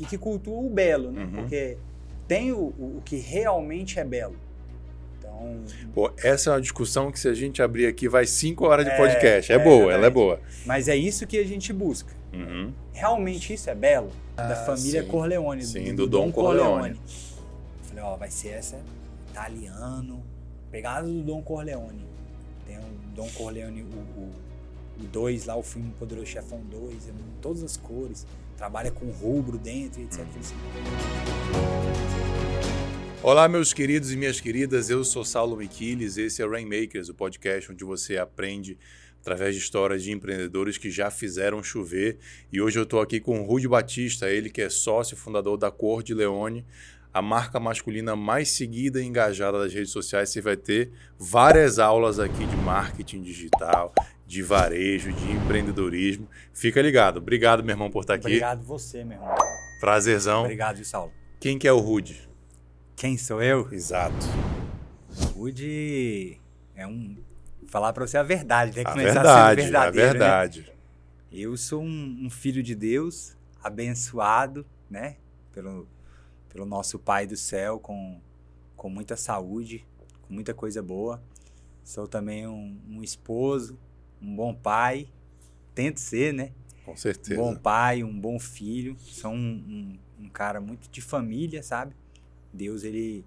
e que cultua o belo, né? Uhum. Porque tem o, o, que realmente é belo. Então, Pô, essa é uma discussão que se a gente abrir aqui vai cinco horas de É, podcast. É, é, boa, ela é boa. mas é isso que a gente busca. Uhum. Realmente isso é belo? da família sim. Corleone, Sim, do Dom Corleone. Eu falei, ó, vai ser essa italiano, pegada do Dom Corleone. Tem o Dom Corleone, o 2 lá, o filme Poderoso Chefão 2, é em todas as cores, trabalha com rubro dentro, etc. Falei assim, Olá, meus queridos e minhas queridas. Eu sou Saulo Miquiles. Esse é o Rainmakers, o podcast onde você aprende através de histórias de empreendedores que já fizeram chover. E hoje eu estou aqui com o Rude Batista, ele que é sócio e fundador da Cor de Leone, a marca masculina mais seguida e engajada das redes sociais. Você vai ter várias aulas aqui de marketing digital, de varejo, de empreendedorismo. Fica ligado. Obrigado, meu irmão, por estar aqui. Obrigado você, meu irmão. Prazerzão. Obrigado, Saulo. Quem que é o Rude? Quem sou eu? Exato. Rude é um. Falar pra você a verdade, tem que A começar verdade, a verdadeiro. né? verdade. Eu sou um, um filho de Deus, abençoado, né? Pelo, pelo nosso Pai do céu, com, com muita saúde, com muita coisa boa. Sou também um, um esposo, um bom pai. Tento ser, né? Com Um certeza. bom pai, um bom filho. Sou um, um, um cara muito de família, sabe? Deus, ele,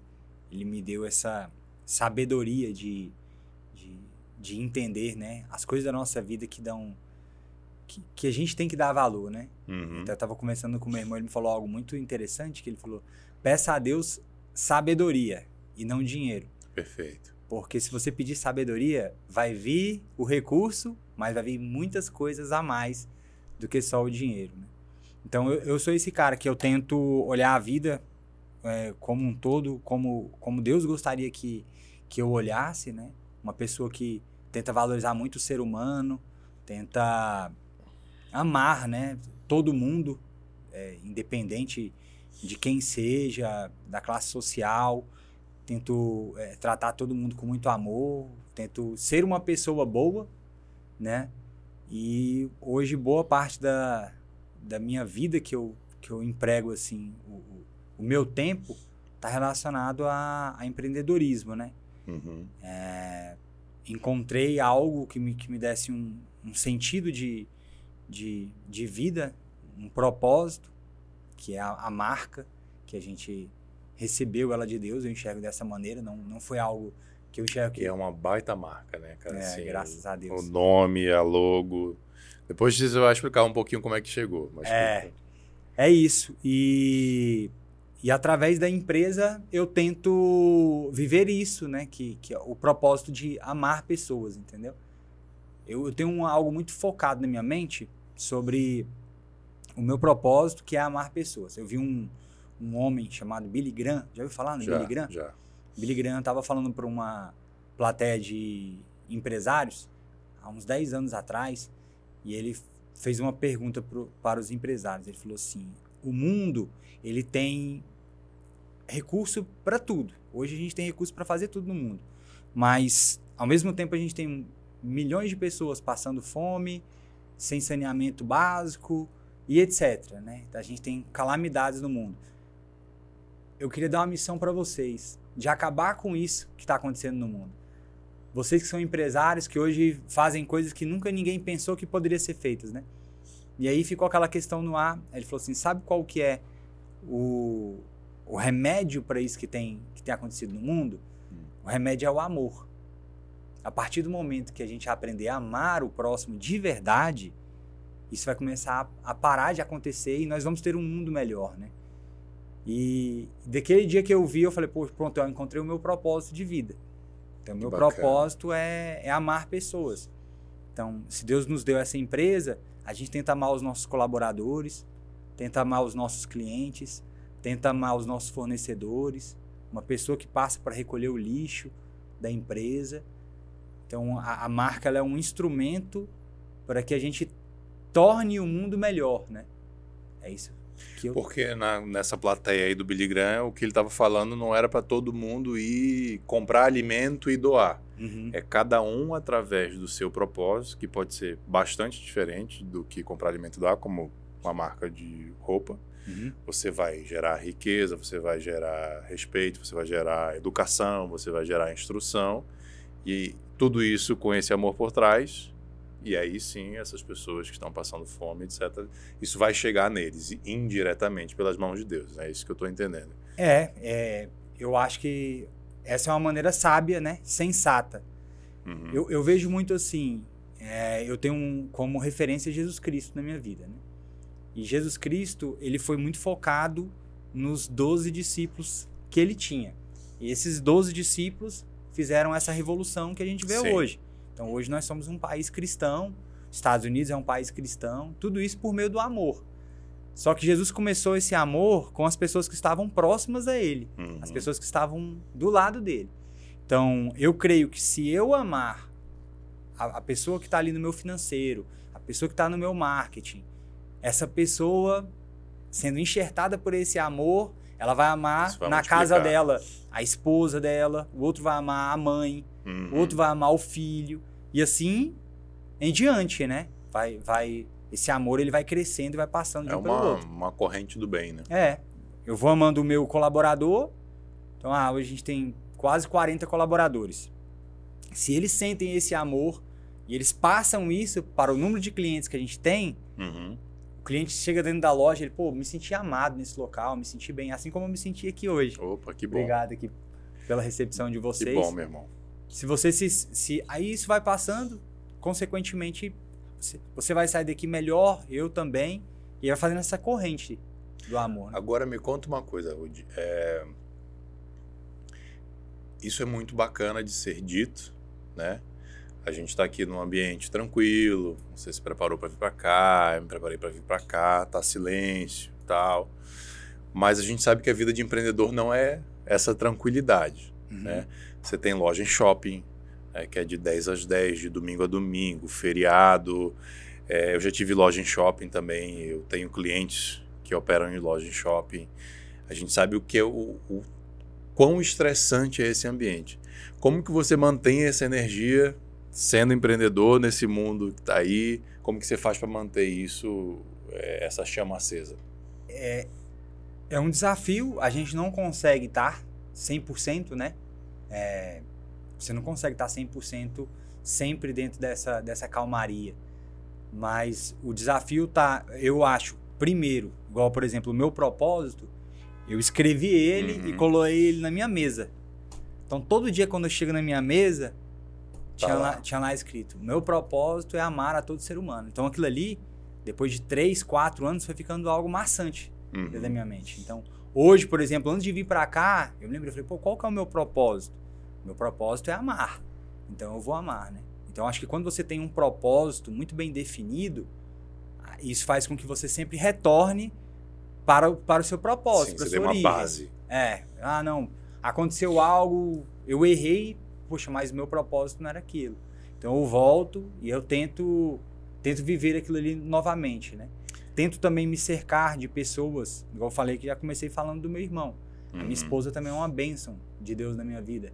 ele me deu essa sabedoria de, de, de entender, né? As coisas da nossa vida que dão... Que, que a gente tem que dar valor, né? Uhum. Então, eu tava conversando com meu irmão, ele me falou algo muito interessante, que ele falou, peça a Deus sabedoria e não dinheiro. Perfeito. Porque se você pedir sabedoria, vai vir o recurso, mas vai vir muitas coisas a mais do que só o dinheiro. né? Então eu, eu sou esse cara que eu tento olhar a vida é, como um todo, como, como Deus gostaria que, que eu olhasse, né? Uma pessoa que tenta valorizar muito o ser humano, tenta amar, né? Todo mundo, é, independente de quem seja, da classe social. Tento é, tratar todo mundo com muito amor, tento ser uma pessoa boa, né? E hoje boa parte da, da minha vida que eu, que eu emprego, assim, o, o- meu tempo está relacionado a, a empreendedorismo, né? Uhum. É, encontrei algo que me, que me desse um, um sentido de, de, de vida, um propósito, que é a, a marca que a gente recebeu ela de Deus, eu enxergo dessa maneira, não, não foi algo que eu enxergo Que é uma baita marca, né, cara? É, Assim, graças a Deus. O nome, a logo. Depois você vai explicar um pouquinho como é que chegou. É. É isso. E, e através da empresa eu tento viver isso, né? Que, que é o propósito de amar pessoas, entendeu? Eu, eu tenho um- algo muito focado na minha mente sobre o meu propósito, que é amar pessoas. Eu vi um, um homem chamado Billy Graham. Já ouviu falar no já, Billy Graham? já. Billy Graham estava falando para uma plateia de empresários há uns 10 anos atrás e ele fez uma pergunta pro, para os empresários. Ele falou assim: o mundo ele tem recurso para tudo. Hoje a gente tem recurso para fazer tudo no mundo, mas ao mesmo tempo a gente tem milhões de pessoas passando fome, sem saneamento básico e etc. Né? A gente tem calamidades no mundo. Eu queria dar uma missão para vocês de acabar com isso que está acontecendo no mundo. Vocês que são empresários que hoje fazem coisas que nunca ninguém pensou que poderia ser feitas, né? E aí ficou aquela questão no ar. Ele falou assim: sabe qual que é o, o remédio para isso que tem, que tem acontecido no mundo? O remédio é o amor. A partir do momento que a gente aprender a amar o próximo de verdade, isso vai começar a, a parar de acontecer e nós vamos ter um mundo melhor, né? E daquele dia que eu vi, eu falei, pô, pronto, eu encontrei o meu propósito de vida. Então, meu bacana. propósito é, é amar pessoas. Então, se Deus nos deu essa empresa, a gente tenta amar os nossos colaboradores, tenta amar os nossos clientes, tenta amar os nossos fornecedores, uma pessoa que passa para recolher o lixo da empresa. Então, a, a marca é um instrumento para que a gente torne o mundo melhor, né? É isso que eu... Porque na- nessa plateia aí do Billy Graham, o que ele estava falando não era para todo mundo ir comprar alimento e doar. Uhum. É cada um através do seu propósito, que pode ser bastante diferente do que comprar alimento e doar, como uma marca de roupa. Uhum. Você vai gerar riqueza, você vai gerar respeito, você vai gerar educação, você vai gerar instrução. E tudo isso com esse amor por trás. E aí sim, essas pessoas que estão passando fome, etc., isso vai chegar neles indiretamente pelas mãos de Deus. É isso que eu estou entendendo. É, é, eu acho que essa é uma maneira sábia, né? Sensata. Uhum. Eu, eu vejo muito assim, é, eu tenho um, como referência Jesus Cristo na minha vida, né? E Jesus Cristo, ele foi muito focado nos 12 discípulos que ele tinha. E esses 12 discípulos fizeram essa revolução que a gente vê Sim. hoje. Então hoje nós somos um país cristão, Estados Unidos é um país cristão, tudo isso por meio do amor. Só que Jesus começou esse amor com as pessoas que estavam próximas a ele, Uhum. as pessoas que estavam do lado dele. Então, eu creio que se eu amar a, a pessoa que está ali no meu financeiro, a pessoa que está no meu marketing, essa pessoa sendo enxertada por esse amor, ela vai amar vai na casa dela a esposa dela, o outro vai amar a mãe, Uhum. o outro vai amar o filho e assim em diante, né? Vai, vai, esse amor ele vai crescendo e vai passando de É um uma, outro. uma corrente do bem, né? É, eu vou amando o meu colaborador. Então, ah, hoje a gente tem quase 40 colaboradores. Se eles sentem esse amor e eles passam isso para o número de clientes que a gente tem, Uhum. O cliente chega dentro da loja, ele, pô, me senti amado nesse local, me senti bem, assim como eu me senti aqui hoje. Opa, que bom. Obrigado aqui pela recepção de Que vocês. bom, meu irmão. Se você se, se. Aí isso vai passando, consequentemente, você, você vai sair daqui melhor, eu também, e vai fazendo essa corrente do amor. né? Agora me conta uma coisa, Rudy. É, Isso é muito bacana de ser dito, né? A gente está aqui num ambiente tranquilo. Você se preparou para vir para cá, eu me preparei para vir para cá, tá silêncio, tal. Mas a gente sabe que a vida de empreendedor não é essa tranquilidade. Uhum. né? Você tem loja em shopping, é, que é de 10 às 10, de domingo a domingo, feriado. É, eu já tive loja em shopping também, eu tenho clientes que operam em loja em shopping. A gente sabe o que é o, o quão estressante é esse ambiente. Como que você mantém essa energia sendo empreendedor nesse mundo que está aí? Como que você faz para manter isso, é, essa chama acesa? É um desafio, a gente não consegue estar 100%, né? É, você não consegue estar 100% sempre dentro dessa, dessa calmaria. Mas o desafio tá, eu acho, primeiro, igual por exemplo, o meu propósito, eu escrevi ele Uhum. e coloquei ele na minha mesa. Então todo dia quando eu chego na minha mesa, Tá tinha, lá. lá, tinha lá escrito: meu propósito é amar a todo ser humano. Então aquilo ali, depois de três, quatro anos, foi ficando algo maçante Uhum. da minha mente. Então, hoje, por exemplo, antes de vir pra cá, eu me lembro, eu falei, pô, qual que é o meu propósito? Meu propósito é amar. Então eu vou amar, né? Então acho que quando você tem um propósito muito bem definido, isso faz com que você sempre retorne para o, para o seu propósito, Sim, para a você sua uma origem. base. É, ah, não, aconteceu algo, eu errei, poxa, mas o meu propósito não era aquilo. Então eu volto e eu tento tento viver aquilo ali novamente, né? Tento também me cercar de pessoas, igual eu falei que já comecei falando do meu irmão. A Uhum. minha esposa também é uma bênção de Deus na minha vida.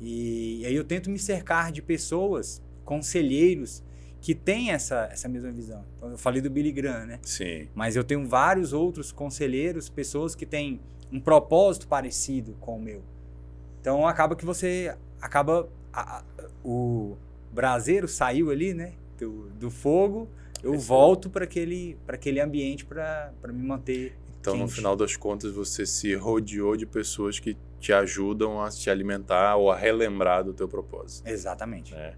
E, aí eu tento me cercar de pessoas, conselheiros, que têm essa, essa mesma visão. Então, eu falei do Billy Graham, né? Sim. Mas eu tenho vários outros conselheiros, pessoas que têm um propósito parecido com o meu. Então acaba que você acaba a- a- o braseiro saiu ali, né, do, do fogo. Eu Esse- volto para aquele para aquele ambiente para me manter. Então, no Quente. final das contas, você se rodeou de pessoas que te ajudam a te alimentar ou a relembrar do teu propósito. Exatamente. né?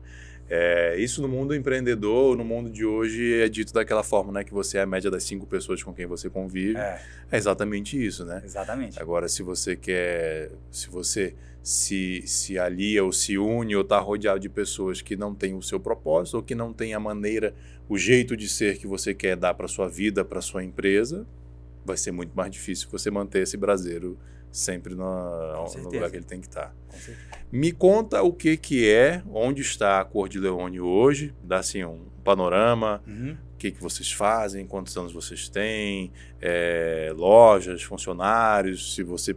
É, isso no mundo empreendedor, no mundo de hoje, é dito daquela forma, né? Que você é a média das cinco pessoas com quem você convive. É, É, exatamente isso, né? exatamente. Agora, se você quer, se você se, se alia ou se une ou está rodeado de pessoas que não têm o seu propósito ou que não têm a maneira, o jeito de ser que você quer dar para sua vida, para sua empresa, vai ser muito mais difícil você manter esse braseiro sempre na- no lugar que ele tem que estar. Certeza. Me conta o que que é, onde está a Cor de Leone hoje, dá assim um panorama, Uhum. o que, que vocês fazem, quantos anos vocês têm, é, lojas, funcionários, se você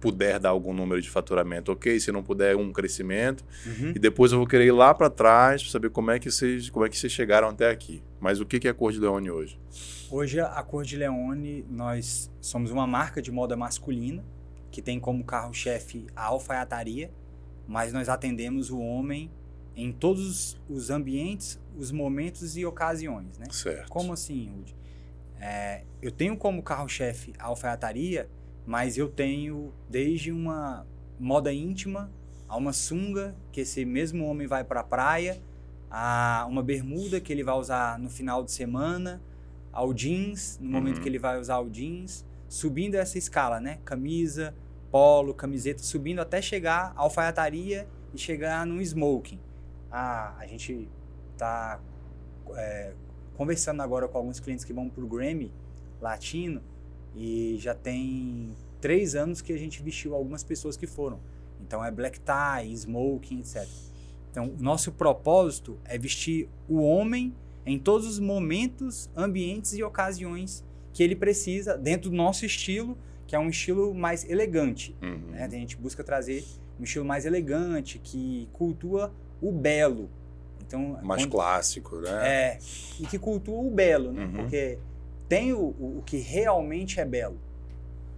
puder dar algum número de faturamento, ok. Se não puder, um crescimento. Uhum. E depois eu vou querer ir lá para trás para saber como é, que vocês, como é que vocês chegaram até aqui. Mas o que é a Cor de Leone hoje? Hoje a Cor de Leone, nós somos uma marca de moda masculina que tem como carro-chefe a alfaiataria, mas nós atendemos o homem em todos os ambientes, os momentos e ocasiões, né? Certo. Como assim, Rudy? É, eu tenho como carro-chefe a alfaiataria, mas eu tenho desde uma moda íntima a uma sunga que esse mesmo homem vai para a praia, a uma bermuda que ele vai usar no final de semana, ao jeans, no momento Uhum. que ele vai usar o jeans, subindo essa escala, né? Camisa, polo, camiseta, subindo até chegar à alfaiataria e chegar no smoking. Ah, a gente tá é, conversando agora com alguns clientes que vão pro Grammy Latino e já tem três anos que a gente vestiu algumas pessoas que foram. Então é black tie, smoking, etc. Então nosso propósito é vestir o homem em todos os momentos, ambientes e ocasiões que ele precisa dentro do nosso estilo, que é um estilo mais elegante. Uhum. Né? A gente busca trazer um estilo mais elegante, que cultua o belo. Então, Mais quando- clássico, né? é, e que cultua o belo, né? Uhum. Porque tem o, o, que realmente é belo.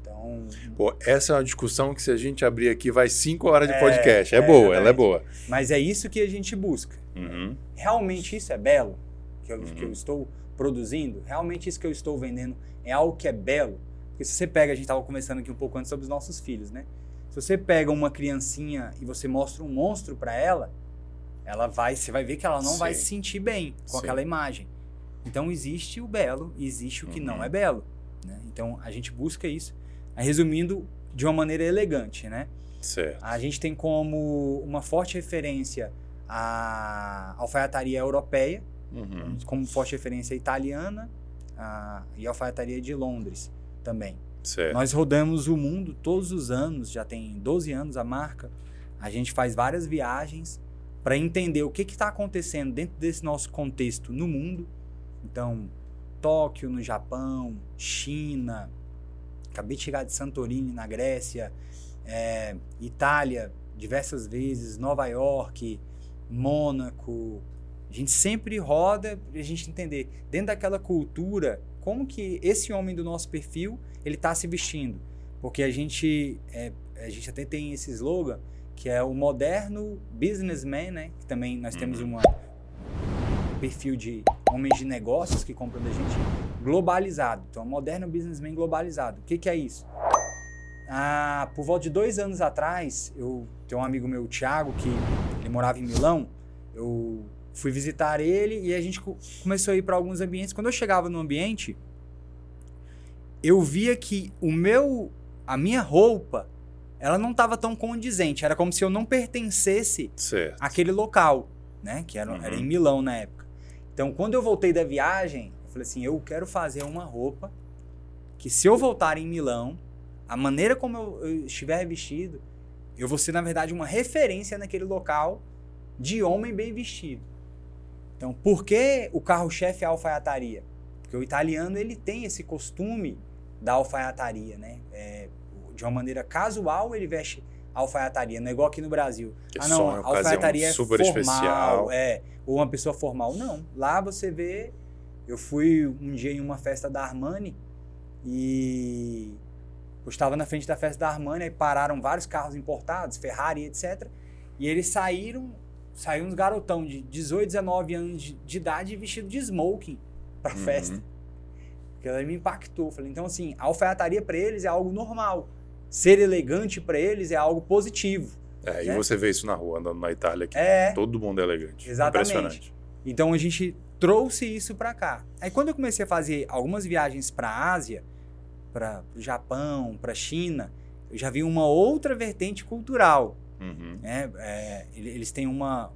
Então, Pô, essa é uma discussão que se a gente abrir aqui vai cinco horas de É, podcast. É, é, boa, ela é boa. mas é isso que a gente busca. Uhum. Realmente isso é belo? Que eu, Uhum. que eu estou produzindo? Realmente isso que eu estou vendendo é algo que é belo? Porque se você pega, a gente estava conversando aqui um pouco antes sobre os nossos filhos, né? Se você pega uma criancinha e você mostra um monstro para ela, ela vai, você vai ver que ela não vai Sim. se sentir bem com Sim. aquela imagem. Então existe o belo e existe o que Uhum. não é belo. né? Então a gente busca isso. Resumindo, de uma maneira elegante, né? Certo. A gente tem como uma forte referência a alfaiataria europeia, Uhum. como forte referência a italiana a, e a alfaiataria de Londres também. Certo. Nós rodamos o mundo todos os anos, já tem 12 anos a marca. A gente faz várias viagens para entender o que está acontecendo dentro desse nosso contexto no mundo. Então, Tóquio, no Japão, China, acabei de chegar de Santorini, na Grécia, é, Itália, diversas vezes, Nova York, Mônaco. A gente sempre roda para a gente entender, dentro daquela cultura, como que esse homem do nosso perfil ele está se vestindo. Porque a gente, é, a gente até tem esse slogan, que é o moderno businessman, né? Que também nós temos Uhum. uma, um perfil de homens de negócios que compram da gente globalizado. Então, moderno businessman globalizado. O que, que é isso? Ah, por volta de dois anos atrás, eu tenho um amigo meu, o Thiago, que ele morava em Milão. Eu fui visitar ele e a gente co- começou a ir para alguns ambientes. Quando eu chegava no ambiente, eu via que o meu, a minha roupa, ela não estava tão condizente. Era como se eu não pertencesse Certo. aquele local, né? Que era, Uhum. era em Milão na época. Então, quando eu voltei da viagem, eu falei assim, eu quero fazer uma roupa que se eu voltar em Milão, a maneira como eu, eu estiver vestido, eu vou ser, na verdade, uma referência naquele local de homem bem vestido. Então, por que o carro-chefe é a alfaiataria? Porque o italiano, ele tem esse costume da alfaiataria, né? É, de uma maneira casual, ele veste alfaiataria, não é igual aqui no Brasil. Que Ah, não, em a alfaiataria é super formal, especial. é, ou uma pessoa formal. Não, lá você vê, eu fui um dia em uma festa da Armani e eu estava na frente da festa da Armani, aí pararam vários carros importados, Ferrari, etc. E eles saíram, saíram uns garotão de 18, 19 anos de, de idade vestido de smoking pra Uhum. festa. Aquilo me impactou. Falei, então assim, a alfaiataria para eles é algo normal. Ser elegante para eles é algo positivo. É, e né? você vê isso na rua, andando na Itália aqui. É. Todo mundo é elegante. Exatamente. Impressionante. Então a gente trouxe isso para cá. Aí quando eu comecei a fazer algumas viagens para a Ásia, para o Japão, para a China, eu já vi uma outra vertente cultural. Uhum. Né? É, ele- eles têm uma.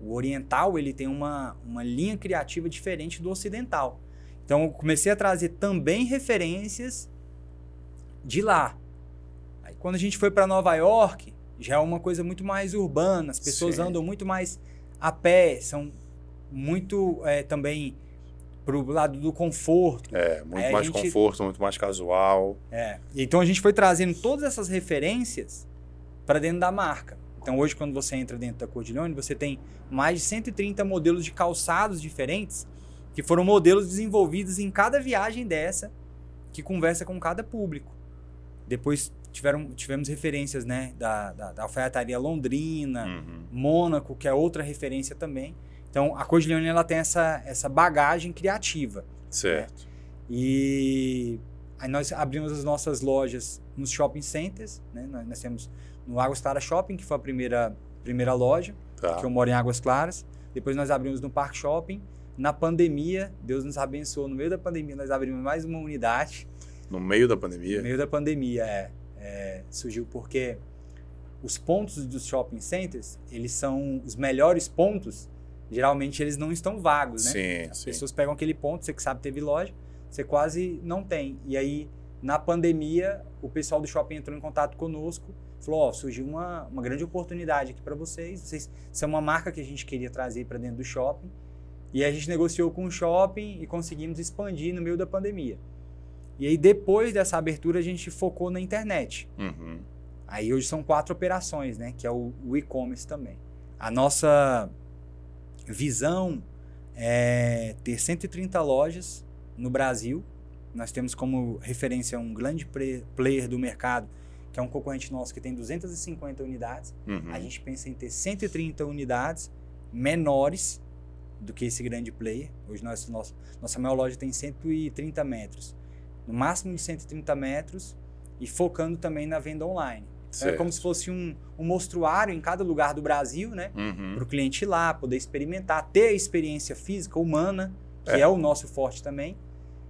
O oriental ele tem uma, uma linha criativa diferente do ocidental. Então eu comecei a trazer também referências de lá. Quando a gente foi para Nova York, já é uma coisa muito mais urbana, as pessoas Sim. andam muito mais a pé, são muito é, também pro lado do conforto. É, muito a mais gente- conforto, muito mais casual. É. Então a gente foi trazendo todas essas referências para dentro da marca. Então hoje quando você entra dentro da Cordilhone, você tem mais de 130 modelos de calçados diferentes que foram modelos desenvolvidos em cada viagem dessa que conversa com cada público. Depois tiveram, tivemos referências né, da, da, da alfaiataria Londrina, Uhum. Mônaco, que é outra referência também. Então a Cordilhone ela tem essa, essa bagagem criativa. Certo. E aí nós abrimos as nossas lojas nos shopping centers, né? Nós, nós temos no Águas Claras Shopping, que foi a primeira, primeira loja, Tá. que eu moro em Águas Claras. Depois nós abrimos no Parque Shopping. Na pandemia, Deus nos abençoou. No meio da pandemia, nós abrimos mais uma unidade. No meio da No pandemia. meio da pandemia, é, é, surgiu porque os pontos dos shopping centers, eles são os melhores pontos. Geralmente eles não estão vagos, né? Sim, As sim. pessoas pegam aquele ponto, você que sabe teve loja, você quase não tem. E aí, na pandemia, o pessoal do shopping entrou em contato conosco, falou: Ó, surgiu uma, uma grande oportunidade aqui para vocês. Vocês são uma marca que a gente queria trazer para dentro do shopping. E a gente negociou com o shopping e conseguimos expandir no meio da pandemia. E aí, depois dessa abertura, a gente focou na internet. Uhum. Aí hoje são quatro operações, né? Que é o, o e-commerce também. A nossa visão é ter 130 lojas no Brasil. Nós temos como referência um grande player do mercado, que é um concorrente nosso que tem 250 unidades. Uhum. A gente pensa em ter 130 unidades menores do que esse grande player. Hoje nós, nosso, nossa maior loja tem 130 metros. No máximo de 130 metros e focando também na venda online. Então, é como se fosse um, um mostruário em cada lugar do Brasil, né? Uhum. Para o cliente ir lá, poder experimentar, ter a experiência física, humana, que É. é. o nosso forte também,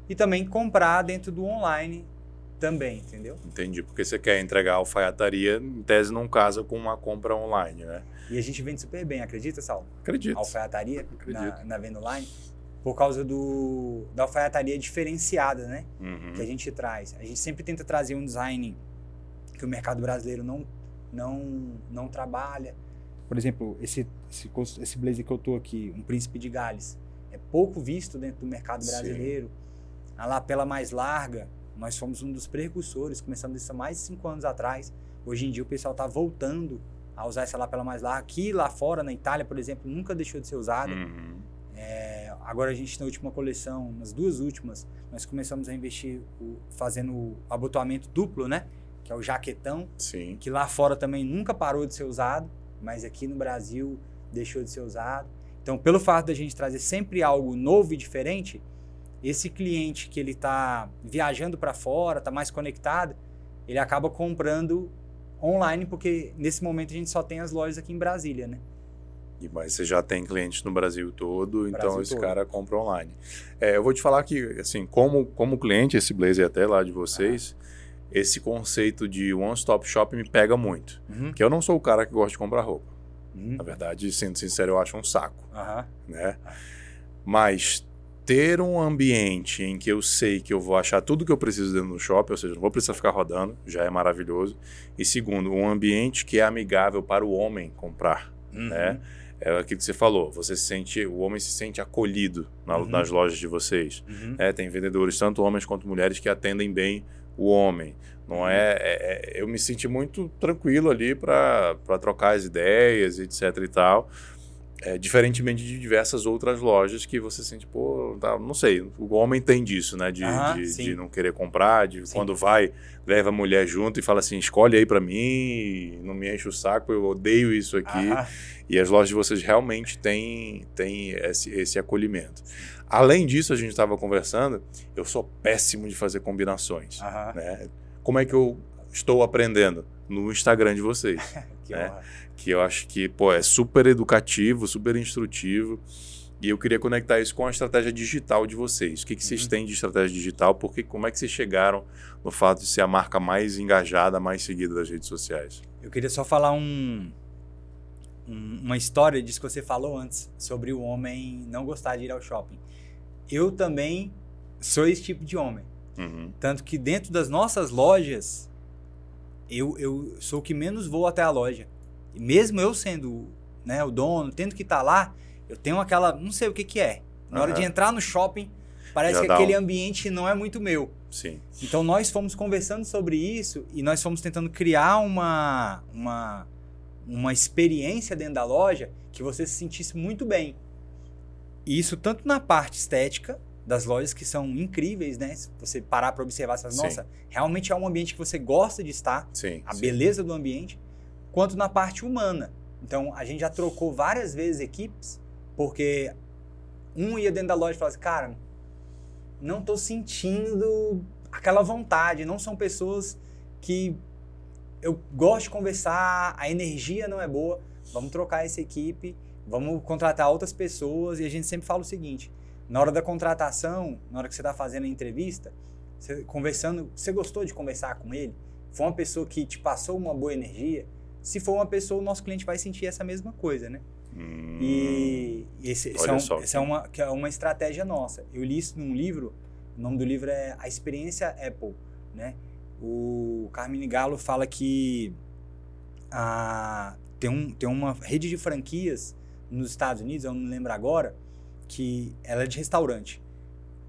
e também comprar dentro do online também, entendeu? Entendi. Porque você quer entregar a alfaiataria, em tese não casa com uma compra online, né? E a gente vende super bem, acredita, Saulo? Acredito. alfaiataria Acredito. na, na venda online por causa do, da alfaiataria diferenciada, né? Uhum. Que a gente traz. A gente sempre tenta trazer um design que o mercado brasileiro não, não, não trabalha. Por exemplo, esse, esse, esse blazer que eu tô aqui, um príncipe de Gales, é pouco visto dentro do mercado Sim. brasileiro. A lapela mais larga, nós fomos um dos precursores, começamos isso há mais de cinco anos atrás. Hoje em dia o pessoal está voltando a usar essa lapela mais larga. Aqui lá fora, na Itália, por exemplo, nunca deixou de ser usada. Uhum. É, agora a gente na última coleção, nas duas últimas, nós começamos a investir o- fazendo o abotoamento duplo, né? Que é o jaquetão, Sim. que lá fora também nunca parou de ser usado, mas aqui no Brasil deixou de ser usado. Então, pelo fato da gente trazer sempre algo novo e diferente, esse cliente que ele está viajando para fora, está mais conectado, ele acaba comprando online, porque nesse momento a gente só tem as lojas aqui em Brasília, né? E, mas você já tem clientes no Brasil todo, então Brasil esse todo. cara compra online. É, eu vou te falar que, assim, como, como cliente, esse blazer até lá de vocês, esse conceito de one-stop shop me pega muito. Uhum. Porque eu não sou o cara que gosta de comprar roupa. Uhum. Na verdade, sendo sincero, eu acho um saco, Aham. né? Mas ter um ambiente em que eu sei que eu vou achar tudo que eu preciso dentro do shopping, ou seja, não vou precisar ficar rodando, já é maravilhoso. E segundo, um ambiente que é amigável para o homem comprar. Uhum. né? É aquilo que você falou, você se sente, o homem se sente acolhido na- Uhum. nas lojas de vocês. Uhum. né? tem vendedores, tanto homens quanto mulheres, que atendem bem o homem. Não Uhum. é, é- é- Eu me senti muito tranquilo ali para trocar as ideias, etc e tal. É, diferentemente de diversas outras lojas que você sente, pô, tá, não sei, o homem tem disso, né? De, Aham, de, de não querer comprar, de Sim. quando vai, leva a mulher junto e fala assim: escolhe aí para mim, não me enche o saco, eu odeio isso aqui. Aham. E as lojas de vocês realmente têm, têm esse, esse acolhimento. Além disso, a gente estava conversando, eu sou péssimo de fazer combinações. Aham. Né? Como é que eu estou aprendendo? No Instagram de vocês. Que É. honra. que eu acho que pô, é super educativo, super instrutivo. E eu queria conectar isso com a estratégia digital de vocês. O que, que vocês Uhum. têm de estratégia digital? Porque, como é que vocês chegaram no fato de ser a marca mais engajada, mais seguida das redes sociais? Eu queria só falar um, um- uma história disso que você falou antes, sobre o homem não gostar de ir ao shopping. Eu também sou esse tipo de homem. Uhum. Tanto que dentro das nossas lojas, eu, eu sou o que menos vou até a loja. E mesmo eu sendo né, o dono, tendo que estar lá, eu tenho aquela. Não sei o que, que é. Na hora de entrar no shopping, parece Já que aquele um- ambiente não é muito meu. Sim. Então nós fomos conversando sobre isso e nós fomos tentando criar uma, uma, uma experiência dentro da loja que você se sentisse muito bem. E isso tanto na parte estética das lojas que são incríveis, né? Se você parar para observar, você fala, Sim. nossa, realmente é um ambiente que você gosta de estar, Sim. a sim. beleza do ambiente, quanto na parte humana. Então a gente já trocou várias vezes equipes, porque um ia dentro da loja e falava assim, cara, não tô sentindo aquela vontade, não são pessoas que eu gosto de conversar, a energia não é boa, vamos trocar essa equipe, vamos contratar outras pessoas e a gente sempre fala o seguinte, na hora da contratação, na hora que você está fazendo a entrevista, você conversando, você gostou de conversar com ele? Foi uma pessoa que te passou uma boa energia? Se for uma pessoa, o nosso cliente vai sentir essa mesma coisa, né? Hum, E esse, esse é, um- só essa é uma, é uma estratégia nossa. Eu li isso num livro, o nome do livro é A Experiência Apple, né? O Carmine Gallo fala que a, tem, um, tem uma rede de franquias nos Estados Unidos, eu não lembro agora, que ela é de restaurante.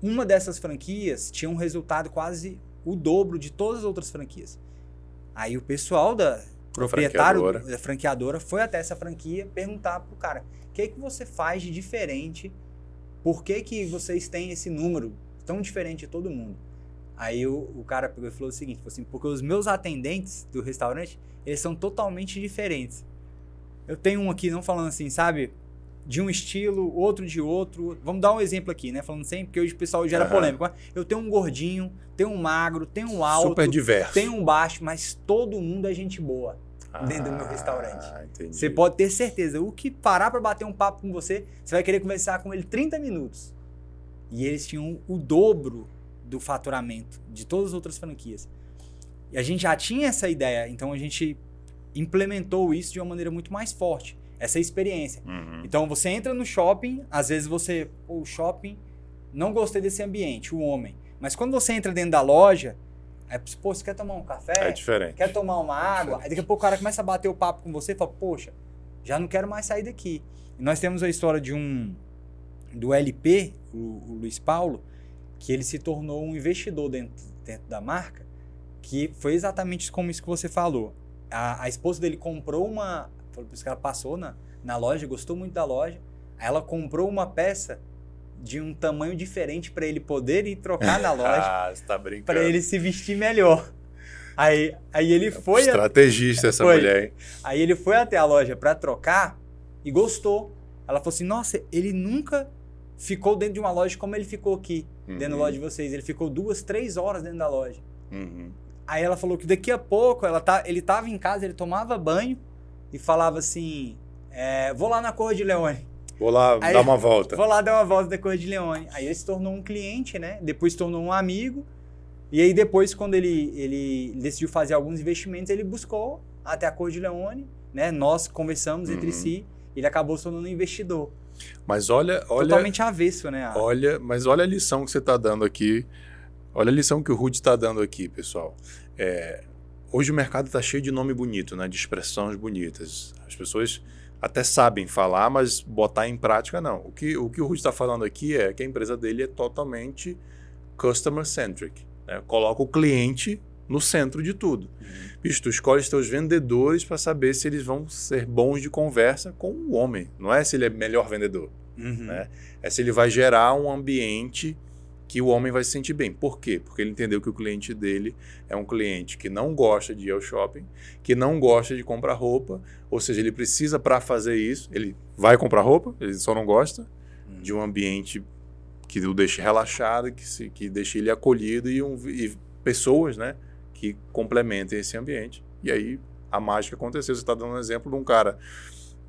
Uma dessas franquias tinha um resultado quase o dobro de todas as outras franquias. Aí o pessoal da proprietário franqueadora. da franqueadora foi até essa franquia perguntar pro cara: "O que que você faz de diferente? Por que que vocês têm esse número tão diferente de todo mundo?" Aí o, o cara pegou e falou o seguinte, falou assim: "Porque os meus atendentes do restaurante, eles são totalmente diferentes. Eu tenho um aqui não falando assim, sabe? De um estilo, outro de outro. Vamos dar um exemplo aqui, né? Falando sempre, porque hoje o pessoal gera Aham. polêmica. Eu tenho um gordinho, tenho um magro, tenho um alto, Super diverso. tem um baixo, mas todo mundo é gente boa. dentro do meu Ah, restaurante. entendi. Você pode ter certeza. O que parar pra bater um papo com você, você vai querer conversar com ele 30 minutos. E eles tinham o dobro do faturamento de todas as outras franquias. E a gente já tinha essa ideia, então a gente implementou isso de uma maneira muito mais forte. Essa experiência. Uhum. Então você entra no shopping, às vezes você, pô, o shopping, não gostei desse ambiente, o homem. Mas quando você entra dentro da loja, aí, pô, você quer tomar um café? É diferente. quer tomar uma água, aí daqui a pouco o cara começa a bater o papo com você e fala, poxa, já não quero mais sair daqui. E nós temos a história de um do LP, o, o Luiz Paulo, que ele se tornou um investidor dentro, dentro da marca, que foi exatamente como isso que você falou. A, a esposa dele comprou uma, falou por isso que ela passou na, na loja, gostou muito da loja, aí ela comprou uma peça de um tamanho diferente para ele poder ir trocar na loja, Ah, você tá brincando. para ele se vestir melhor. Aí, aí ele foi a- Estrategista essa Foi. mulher, hein? Aí ele foi até a loja pra trocar e gostou. Ela falou assim: Nossa, ele nunca ficou dentro de uma loja como ele ficou aqui, dentro da Uhum. loja de vocês. Ele ficou duas, três horas dentro da loja. Uhum. Aí ela falou que daqui a pouco ela tá, ele tava em casa, ele tomava banho e falava assim: é, Vou lá na Cor de Leone. Vou lá Aí- dar uma volta. Vou lá dar uma volta da Cor de Leone. Aí ele se tornou um cliente, né? Depois se tornou um amigo. E aí depois, quando ele, ele decidiu fazer alguns investimentos, ele buscou até a Cor de Leone, né? Nós conversamos entre Uhum. si. Ele acabou se tornando um investidor. Mas olha, olha, Totalmente avesso, né? a- olha, mas olha a lição que você está dando aqui. Olha a lição que o Rude está dando aqui, pessoal. É, hoje o mercado está cheio de nome bonito, né? De expressões bonitas. As pessoas até sabem falar, mas botar em prática não. O que o, que o Rude está falando aqui é que a empresa dele é totalmente customer centric. né? Coloca o cliente no centro de tudo. Bicho, tu escolhe os teus vendedores para saber se eles vão ser bons de conversa com o homem. Não é se ele é melhor vendedor Uhum. né? é se ele vai gerar um ambiente que o homem vai se sentir bem. Por quê? Porque ele entendeu que o cliente dele é um cliente que não gosta de ir ao shopping, que não gosta de comprar roupa, ou seja, ele precisa para fazer isso, ele vai comprar roupa, ele só não gosta Uhum. de um ambiente que o deixe relaxado, que, se, que deixe ele acolhido e, um, e pessoas, né, que complementem esse ambiente. E aí a mágica aconteceu. Você está dando um exemplo de um cara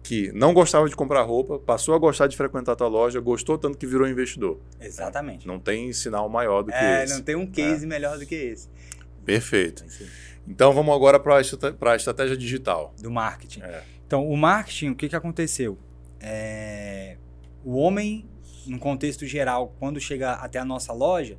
que não gostava de comprar roupa, passou a gostar de frequentar a tua loja, gostou tanto que virou investidor. Exatamente. Não tem sinal maior do que É, esse. não tem um case melhor do que esse. Perfeito. É. Então vamos agora para a estratégia digital. Do marketing. É. Então, o marketing, o que, que aconteceu? É, o homem, no contexto geral, quando chega até a nossa loja,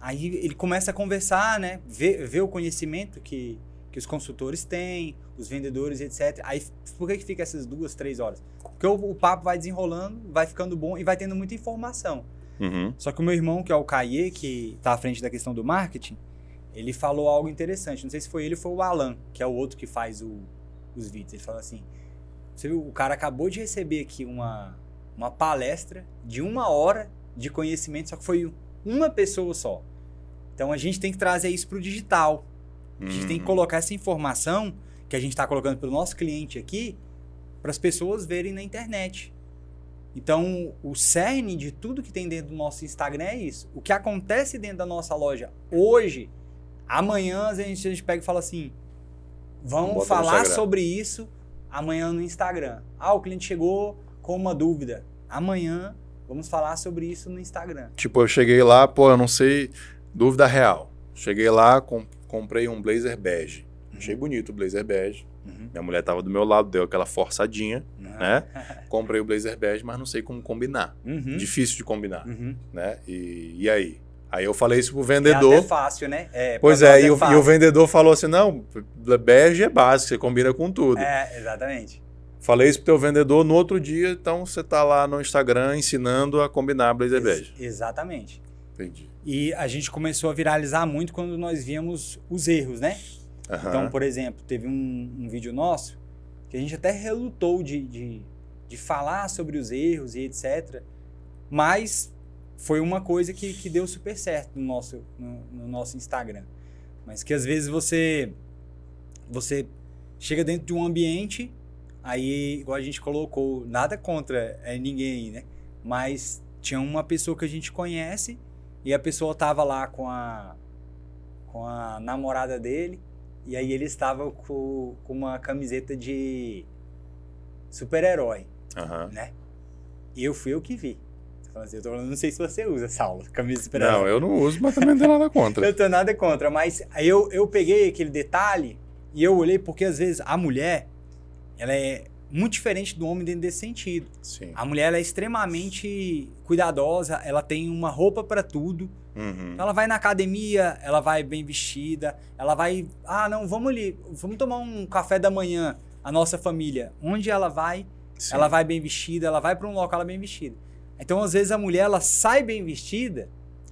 aí ele começa a conversar, né? Ver, ver o conhecimento que, que os consultores têm, os vendedores, etc. Aí, por que, que fica essas duas, três horas? Porque o, o papo vai desenrolando, vai ficando bom e vai tendo muita informação. Uhum. Só que o meu irmão, que é o Caie, que tá à frente da questão do marketing, ele falou algo interessante. Não sei se foi ele ou foi o Alan, que é o outro que faz o- os vídeos. Ele falou assim: você viu, o cara acabou de receber aqui uma, uma palestra de uma hora de conhecimento, só que foi uma pessoa só. Então a gente tem que trazer isso pro digital. A gente tem que Uhum. colocar essa informação que a gente está colocando para o nosso cliente aqui para as pessoas verem na internet. Então, o cerne de tudo que tem dentro do nosso Instagram é isso. O que acontece dentro da nossa loja hoje, amanhã a gente, a gente pega e fala assim: vamos falar sobre isso amanhã no Instagram. Ah, o cliente chegou com uma dúvida. Amanhã vamos falar sobre isso no Instagram. Tipo, eu cheguei lá, pô, eu não sei, dúvida real. Cheguei lá, com- comprei um blazer bege. Achei bonito o blazer bege. Uhum. Minha mulher tava do meu lado, deu aquela forçadinha, Uhum. né? Comprei o blazer bege, mas não sei como combinar. Uhum. Difícil de combinar, Uhum. né? E, e aí? Aí eu falei isso pro É vendedor. até fácil, né? É, Pois é, nós e o, e o vendedor falou assim: não, bege é básico, você combina com tudo. É, exatamente. Falei isso pro teu vendedor no outro dia, então você tá lá no Instagram ensinando a combinar blazer bege. Ex- exatamente. Entendi. E a gente começou a viralizar muito quando nós víamos os erros, né? Aham. Então, por exemplo, teve um, um vídeo nosso que a gente até relutou de, de, de falar sobre os erros e etc. Mas foi uma coisa que, que deu super certo no nosso, no, no nosso Instagram. Mas que às vezes você, você chega dentro de um ambiente, aí, igual a gente colocou, nada contra é, ninguém né? Mas tinha uma pessoa que a gente conhece e a pessoa tava lá com a, com a namorada dele. E aí ele estava com, com uma camiseta de super-herói, Aham. né? E eu fui eu que vi. Assim, eu tô falando, não sei se você usa, Saulo, camisa de super-herói. Não, eu não uso, mas também não tenho nada contra. Eu tô nada contra, mas aí eu, eu peguei aquele detalhe e eu olhei porque às vezes a mulher, ela é muito diferente do homem dentro desse sentido. Sim. A mulher é extremamente cuidadosa, ela tem uma roupa para tudo. Uhum. Então ela vai na academia, ela vai bem vestida, ela vai, ah, não, vamos ali, vamos tomar um café da manhã, a nossa família. Onde ela vai, Sim. ela vai bem vestida, ela vai para um local bem vestida. Então às vezes a mulher ela sai bem vestida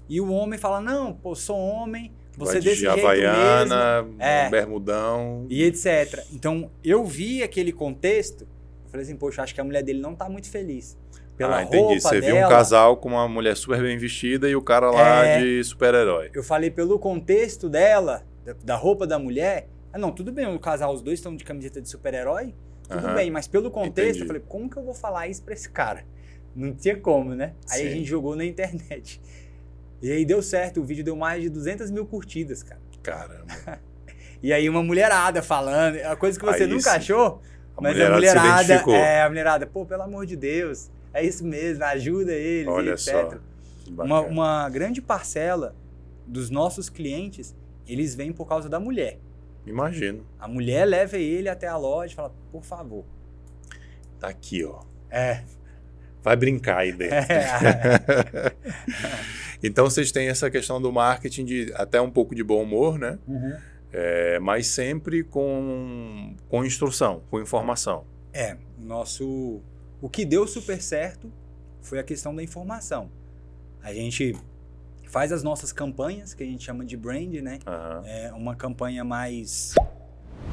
e o homem fala: "Não, pô, sou homem, você Vai de desse jeito mesmo". Havaiana, É. um bermudão. e etc. Então, eu vi aquele contexto, eu falei assim, poxa, acho que a mulher dele não tá muito feliz. Pela ah, entendi. Você dela. viu um casal com uma mulher super bem vestida e o cara lá É. de super-herói. Eu falei pelo contexto dela, da, roupa da mulher. Ah, não, tudo bem, o casal, os dois estão de camiseta de super-herói. Tudo bem, mas pelo contexto, Entendi. eu falei, como que eu vou falar isso pra esse cara? Não tinha como, né? Aí a Sim. gente jogou na internet. E aí deu certo, o vídeo deu mais de 200 mil curtidas, cara. Caramba. E aí uma mulherada falando, é uma coisa que você Aí nunca sim. achou, A mas mulherada a mulherada, é, a mulherada, pô, pelo amor de Deus, é isso mesmo, ajuda eles, Olha etc. só. Uma, uma grande parcela dos nossos clientes, eles vêm por causa da mulher. Imagino. A mulher leva ele até a loja e fala, por favor. Tá aqui, ó. É. Vai brincar aí dentro. é. Então vocês têm essa questão do marketing de até um pouco de bom humor, né? Uhum. É, mas sempre com, com instrução, com informação. É, nosso. O que deu super certo foi a questão da informação. A gente faz as nossas campanhas, que a gente chama de brand, né? Aham. É uma campanha mais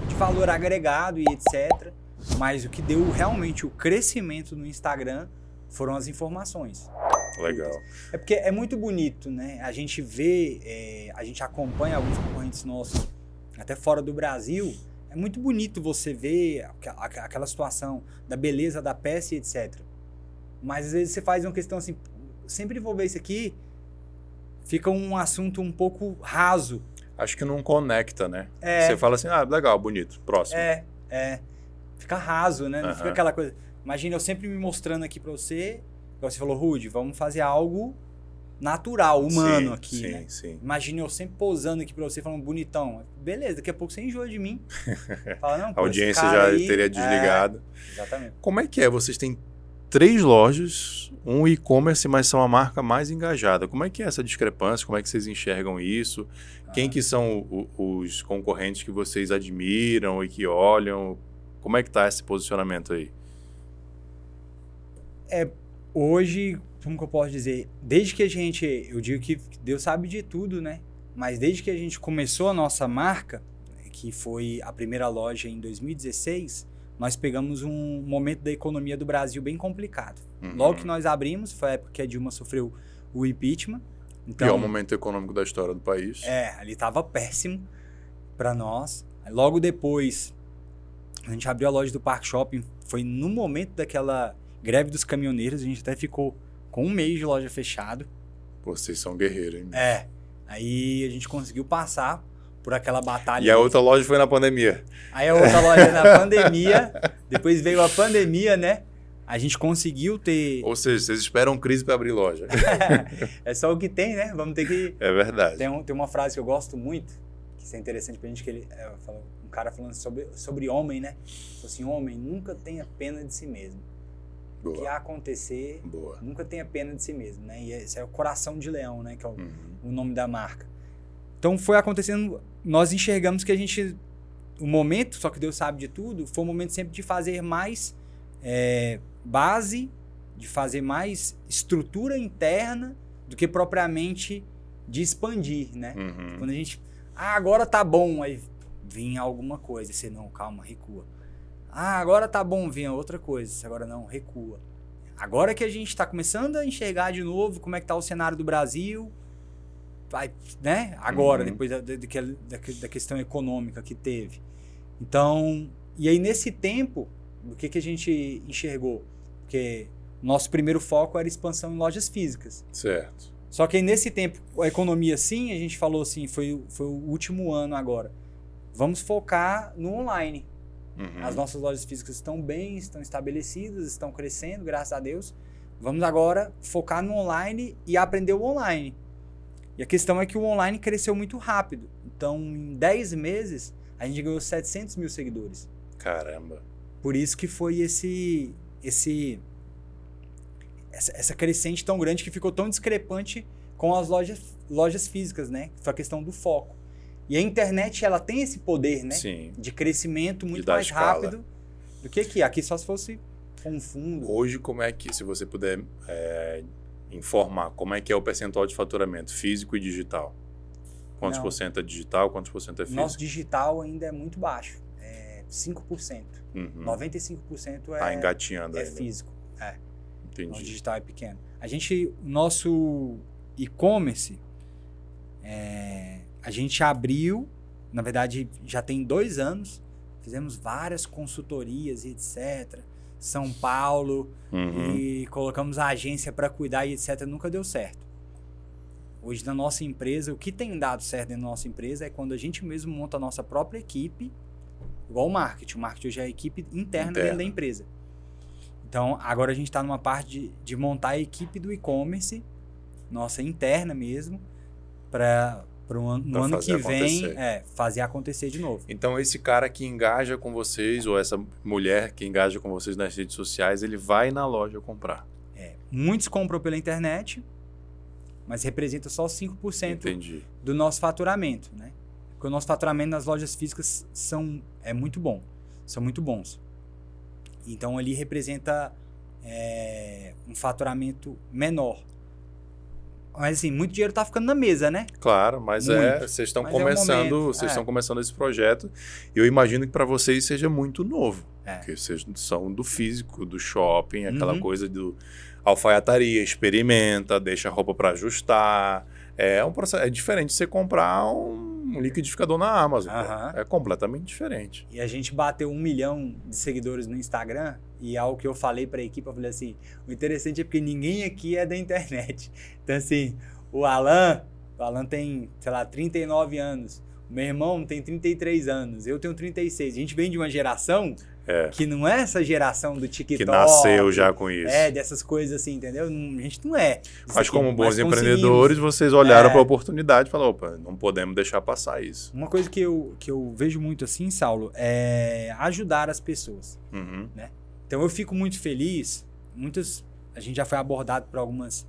de valor agregado e etc. Mas o que deu realmente o crescimento no Instagram foram as informações. Legal. É porque é muito bonito, né? A gente vê, é, a gente acompanha alguns concorrentes nossos, até fora do Brasil. É muito bonito você ver aquela situação da beleza da peça e etc. Mas às vezes você faz uma questão assim, sempre vou ver isso aqui, fica um assunto um pouco raso. Acho que não conecta, né? É. Você fala assim, ah, legal, bonito, próximo. É, é. Fica raso, né? Não fica aquela coisa. Imagina eu sempre me mostrando aqui pra você, você falou, Rude, vamos fazer algo natural, humano Sim, aqui, sim, né? Sim, Imagina eu sempre posando aqui pra você, falando bonitão. Beleza, daqui a pouco você enjoa de mim. Fala, não, A audiência já aí- teria desligado. É, exatamente. Como é que é? Vocês têm três lojas, um e-commerce, mas são a marca mais engajada. Como é que é essa discrepância? Como é que vocês enxergam isso? Quem Ah. que são o- os concorrentes que vocês admiram e que olham? Como é que tá esse posicionamento aí? Hoje, como que eu posso dizer? Desde que a gente, eu digo que Deus sabe de tudo, né? Mas desde que a gente começou a nossa marca, que foi a primeira loja em 2016, nós pegamos um momento da economia do Brasil bem complicado. Uhum. Logo que nós abrimos, foi a época que a Dilma sofreu o impeachment. Então, Pior momento econômico da história do país. É, ali tava péssimo para nós. Logo depois, a gente abriu a loja do Park Shopping. Foi no momento daquela greve dos caminhoneiros. A gente até ficou com um mês de loja fechado. Vocês são guerreiros, hein? É. Aí a gente conseguiu passar por aquela batalha. E a outra loja foi na pandemia. Aí a outra loja na pandemia. Depois veio a pandemia, né? A gente conseguiu ter. Ou seja, vocês esperam crise para abrir loja. é só o que tem, né? Vamos ter que. É verdade. Tem, um, tem uma frase que eu gosto muito, que isso é interessante pra gente, que ele. É, um cara falando sobre, sobre homem, né? Falou assim: homem, nunca tenha pena de si mesmo. Boa. Que acontecer, Boa. nunca tenha pena de si mesmo, né? E esse é o coração de leão, né? Que é o, Uhum. o nome da marca. Então foi acontecendo, nós enxergamos que a gente, o momento, só que Deus sabe de tudo, foi o momento sempre de fazer mais é, base, de fazer mais estrutura interna do que propriamente de expandir, né? Uhum. Quando a gente, ah, agora tá bom, aí vinha alguma coisa, você não, calma, recua. Ah, agora tá bom, vinha outra coisa, agora não, recua. Agora que a gente está começando a enxergar de novo como é que tá o cenário do Brasil, vai, né? Agora, Uhum. depois da, da, da, da questão econômica que teve. Então, e aí nesse tempo, o que, que a gente enxergou? Porque nosso primeiro foco era expansão em lojas físicas. Certo. Só que aí nesse tempo, a economia sim, a gente falou assim, foi, foi o último ano agora. Vamos focar no online. Uhum. As nossas lojas físicas estão bem, estão estabelecidas, estão crescendo, graças a Deus. Vamos agora focar no online e aprender o online. E a questão é que o online cresceu muito rápido. Então, em 10 meses, a gente ganhou 700 mil seguidores. Caramba. Por isso que foi esse, esse essa, essa crescente tão grande que ficou tão discrepante com as lojas, lojas físicas, né? Foi a questão do foco. E a internet, ela tem esse poder, né? Sim. De crescimento muito mais escala. rápido do que aqui. Aqui só se fosse com fundo. Hoje, como é que, se você puder é, informar, como é que é o percentual de faturamento físico e digital? Quantos Não. por cento é digital, quantos por cento é físico? Nosso digital ainda é muito baixo. É 5%. Uhum. 95% é, Tá engatinhando é ainda. físico. É. Nosso Entendi. digital é pequeno. A gente, o nosso e-commerce, é, a gente abriu, na verdade já tem dois anos, fizemos várias consultorias e etc. São Paulo, Uhum. e colocamos a agência para cuidar e etc. Nunca deu certo. Hoje na nossa empresa, o que tem dado certo da nossa empresa é quando a gente mesmo monta a nossa própria equipe, igual o marketing. O marketing hoje é a equipe interna, Interna. dentro da empresa. Então, agora a gente está numa parte de, de montar a equipe do e-commerce, nossa interna mesmo, para ano, no Pra ano fazer que vem é, fazer acontecer de novo. Então, esse cara que engaja com vocês, ou essa mulher que engaja com vocês nas redes sociais, ele vai na loja comprar. É, muitos compram pela internet, mas representa só 5% Entendi. do nosso faturamento, né? Porque o nosso faturamento nas lojas físicas são, é muito bom, são muito bons. Então ali representa é, um faturamento menor. Mas assim, muito dinheiro tá ficando na mesa, né? Claro, mas é, Muito. vocês estão é começando, momento, vocês é. estão começando esse projeto. E eu imagino que para vocês seja muito novo, É. porque vocês são do físico, do shopping, aquela Uhum. coisa do alfaiataria, experimenta, deixa a roupa para ajustar. É um processo, é diferente de você comprar um liquidificador na Amazon. Aham. É completamente diferente. E a gente bateu um milhão de seguidores no Instagram e algo que eu falei para a equipe, eu falei assim, o interessante é porque ninguém aqui é da internet. Então assim, o Alan, o Alan tem, sei lá, 39 anos. O meu irmão tem 33 anos, eu tenho 36. A gente vem de uma geração É. que não é essa geração do TikTok. Que nasceu já com isso. É, dessas coisas assim, entendeu? A gente não é. Isso Mas aqui, como bons empreendedores, vocês olharam É. para a oportunidade e falaram, opa, não podemos deixar passar isso. Uma coisa que eu, que eu vejo muito assim, Saulo, é ajudar as pessoas. Uhum. Então eu fico muito feliz. Muitas a gente já foi abordado por algumas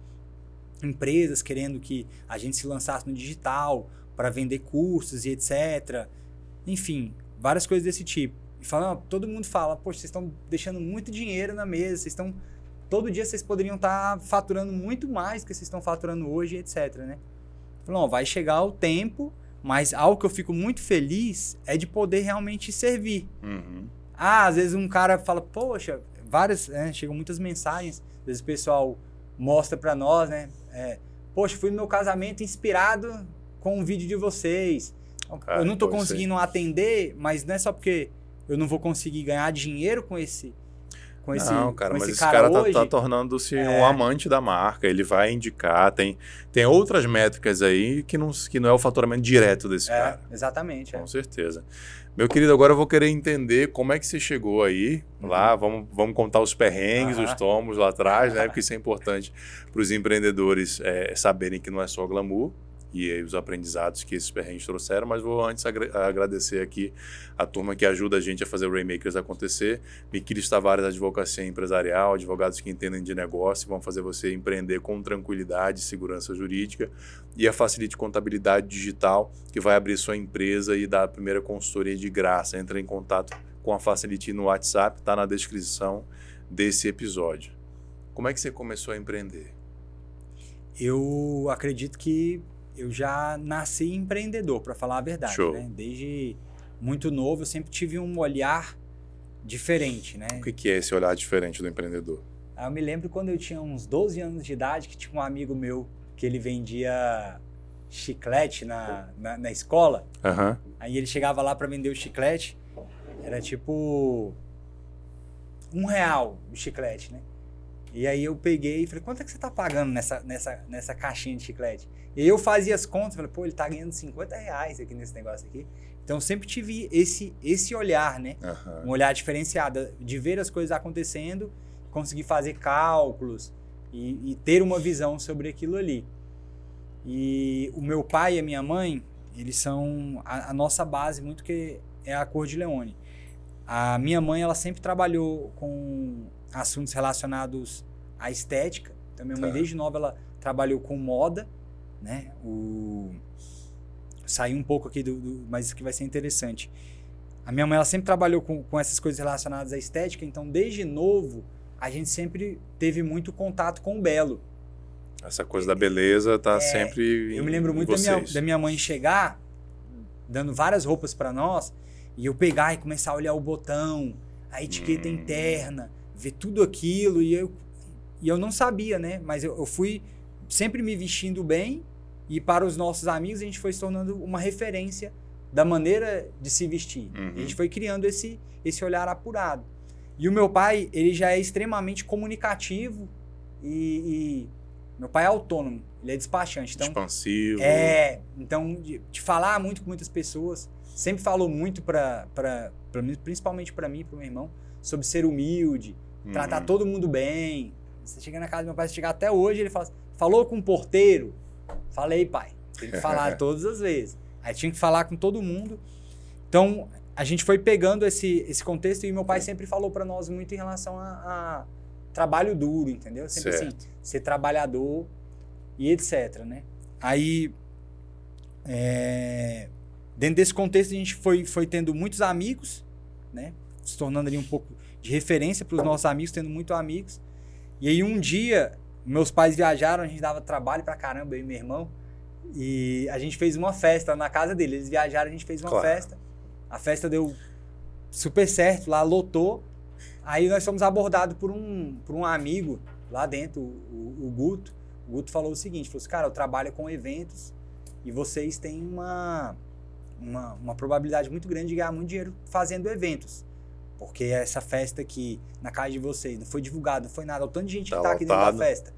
empresas querendo que a gente se lançasse no digital para vender cursos e etc. Enfim, várias coisas desse tipo. E falam, todo mundo fala, poxa, vocês estão deixando muito dinheiro na mesa, vocês estão todo dia vocês poderiam estar tá faturando muito mais do que vocês estão faturando hoje, etc, né? Falou, vai chegar o tempo, mas algo que eu fico muito feliz é de poder realmente servir. Uhum. Ah, às vezes um cara fala, poxa, várias, né, chegam muitas mensagens, às vezes o pessoal mostra para nós, né? É, poxa, fui no meu casamento inspirado com um vídeo de vocês. Cara, eu não tô conseguindo ser. atender, mas não é só porque eu não vou conseguir ganhar dinheiro com esse com esse Não, cara, mas esse, cara, cara tá, tá tornando-se é. um amante da marca. Ele vai indicar, tem, tem outras métricas aí que não, que não é o faturamento direto desse é, cara. Exatamente. Com é. certeza. Meu querido, agora eu vou querer entender como é que você chegou aí, uhum. lá, vamos, vamos contar os perrengues, uhum. os tomos lá atrás, né? Porque isso é importante para os empreendedores é, saberem que não é só glamour, e os aprendizados que esses perrengues trouxeram, mas vou antes agradecer aqui a turma que ajuda a gente a fazer o Rainmakers acontecer. Miquilis Tavares, Advocacia Empresarial, advogados que entendem de negócio, vão fazer você empreender com tranquilidade e segurança jurídica. E a Facilite Contabilidade Digital, que vai abrir sua empresa e dar a primeira consultoria de graça. Entre em contato com a Facilite no WhatsApp, está na descrição desse episódio. Como é que você começou a empreender? Eu acredito que eu já nasci empreendedor, para falar a verdade. Né? Desde muito novo, eu sempre tive um olhar diferente. Né? O que, que é esse olhar diferente do empreendedor? Eu me lembro quando eu tinha uns 12 anos de idade, que tinha um amigo meu que ele vendia chiclete na, na, na escola. Uhum. Aí ele chegava lá para vender o chiclete, era tipo um real o chiclete, né? E aí eu peguei e falei, quanto é que você tá pagando nessa, nessa, nessa caixinha de chiclete? E eu fazia as contas, falei, pô, ele tá ganhando 50 reais aqui nesse negócio aqui. Então sempre tive esse, esse olhar, né? Uhum. Um olhar diferenciado, de ver as coisas acontecendo, conseguir fazer cálculos e, e, ter uma visão sobre aquilo ali. E o meu pai e a minha mãe, eles são a, a nossa base muito que é a cor de Leone. A minha mãe, ela sempre trabalhou com assuntos relacionados à estética. Então, minha tá. mãe, desde nova, ela trabalhou com moda, né? O... Saiu um pouco aqui do, do, Mas isso aqui vai ser interessante. A minha mãe, ela sempre trabalhou com, com essas coisas relacionadas à estética, então, desde novo, a gente sempre teve muito contato com o belo. Essa coisa da beleza tá é, sempre. Eu me lembro muito da minha, da minha mãe chegar, dando várias roupas para nós, e eu pegar e começar a olhar o botão, a etiqueta hum. interna ver tudo aquilo e eu, e eu não sabia, né? Mas eu, eu fui sempre me vestindo bem e para os nossos amigos a gente foi se tornando uma referência da maneira de se vestir. Uhum. A gente foi criando esse, esse olhar apurado. E o meu pai, ele já é extremamente comunicativo e, e meu pai é autônomo, ele é despachante. Então, Expansivo. É, então de, de falar muito com muitas pessoas, sempre falou muito para principalmente para mim para o meu irmão, sobre ser humilde, uhum. tratar todo mundo bem. Você chega na casa do meu pai, você chegar até hoje, ele fala, falou com o porteiro? Falei, pai. Tem que falar todas as vezes. Aí tinha que falar com todo mundo. Então, a gente foi pegando esse, esse contexto e meu pai sempre falou para nós muito em relação a, a, trabalho duro, entendeu? Sempre certo. assim, ser trabalhador e etc, né? Aí, é, dentro desse contexto, a gente foi, foi tendo muitos amigos, né? Se tornando ali um pouco de referência para os nossos amigos, tendo muitos amigos. E aí um dia, meus pais viajaram, a gente dava trabalho para caramba, eu e meu irmão. E a gente fez uma festa na casa deles. Eles viajaram, a gente fez uma claro. festa. A festa deu super certo, lá lotou. Aí nós fomos abordados por um, por um amigo lá dentro, o, o, Guto. O Guto falou o seguinte, falou assim, cara, eu trabalho com eventos e vocês têm uma, uma, uma probabilidade muito grande de ganhar muito dinheiro fazendo eventos. Porque essa festa aqui na casa de vocês não foi divulgado, não foi nada. O tanto de gente tá que tá aqui dentro da festa.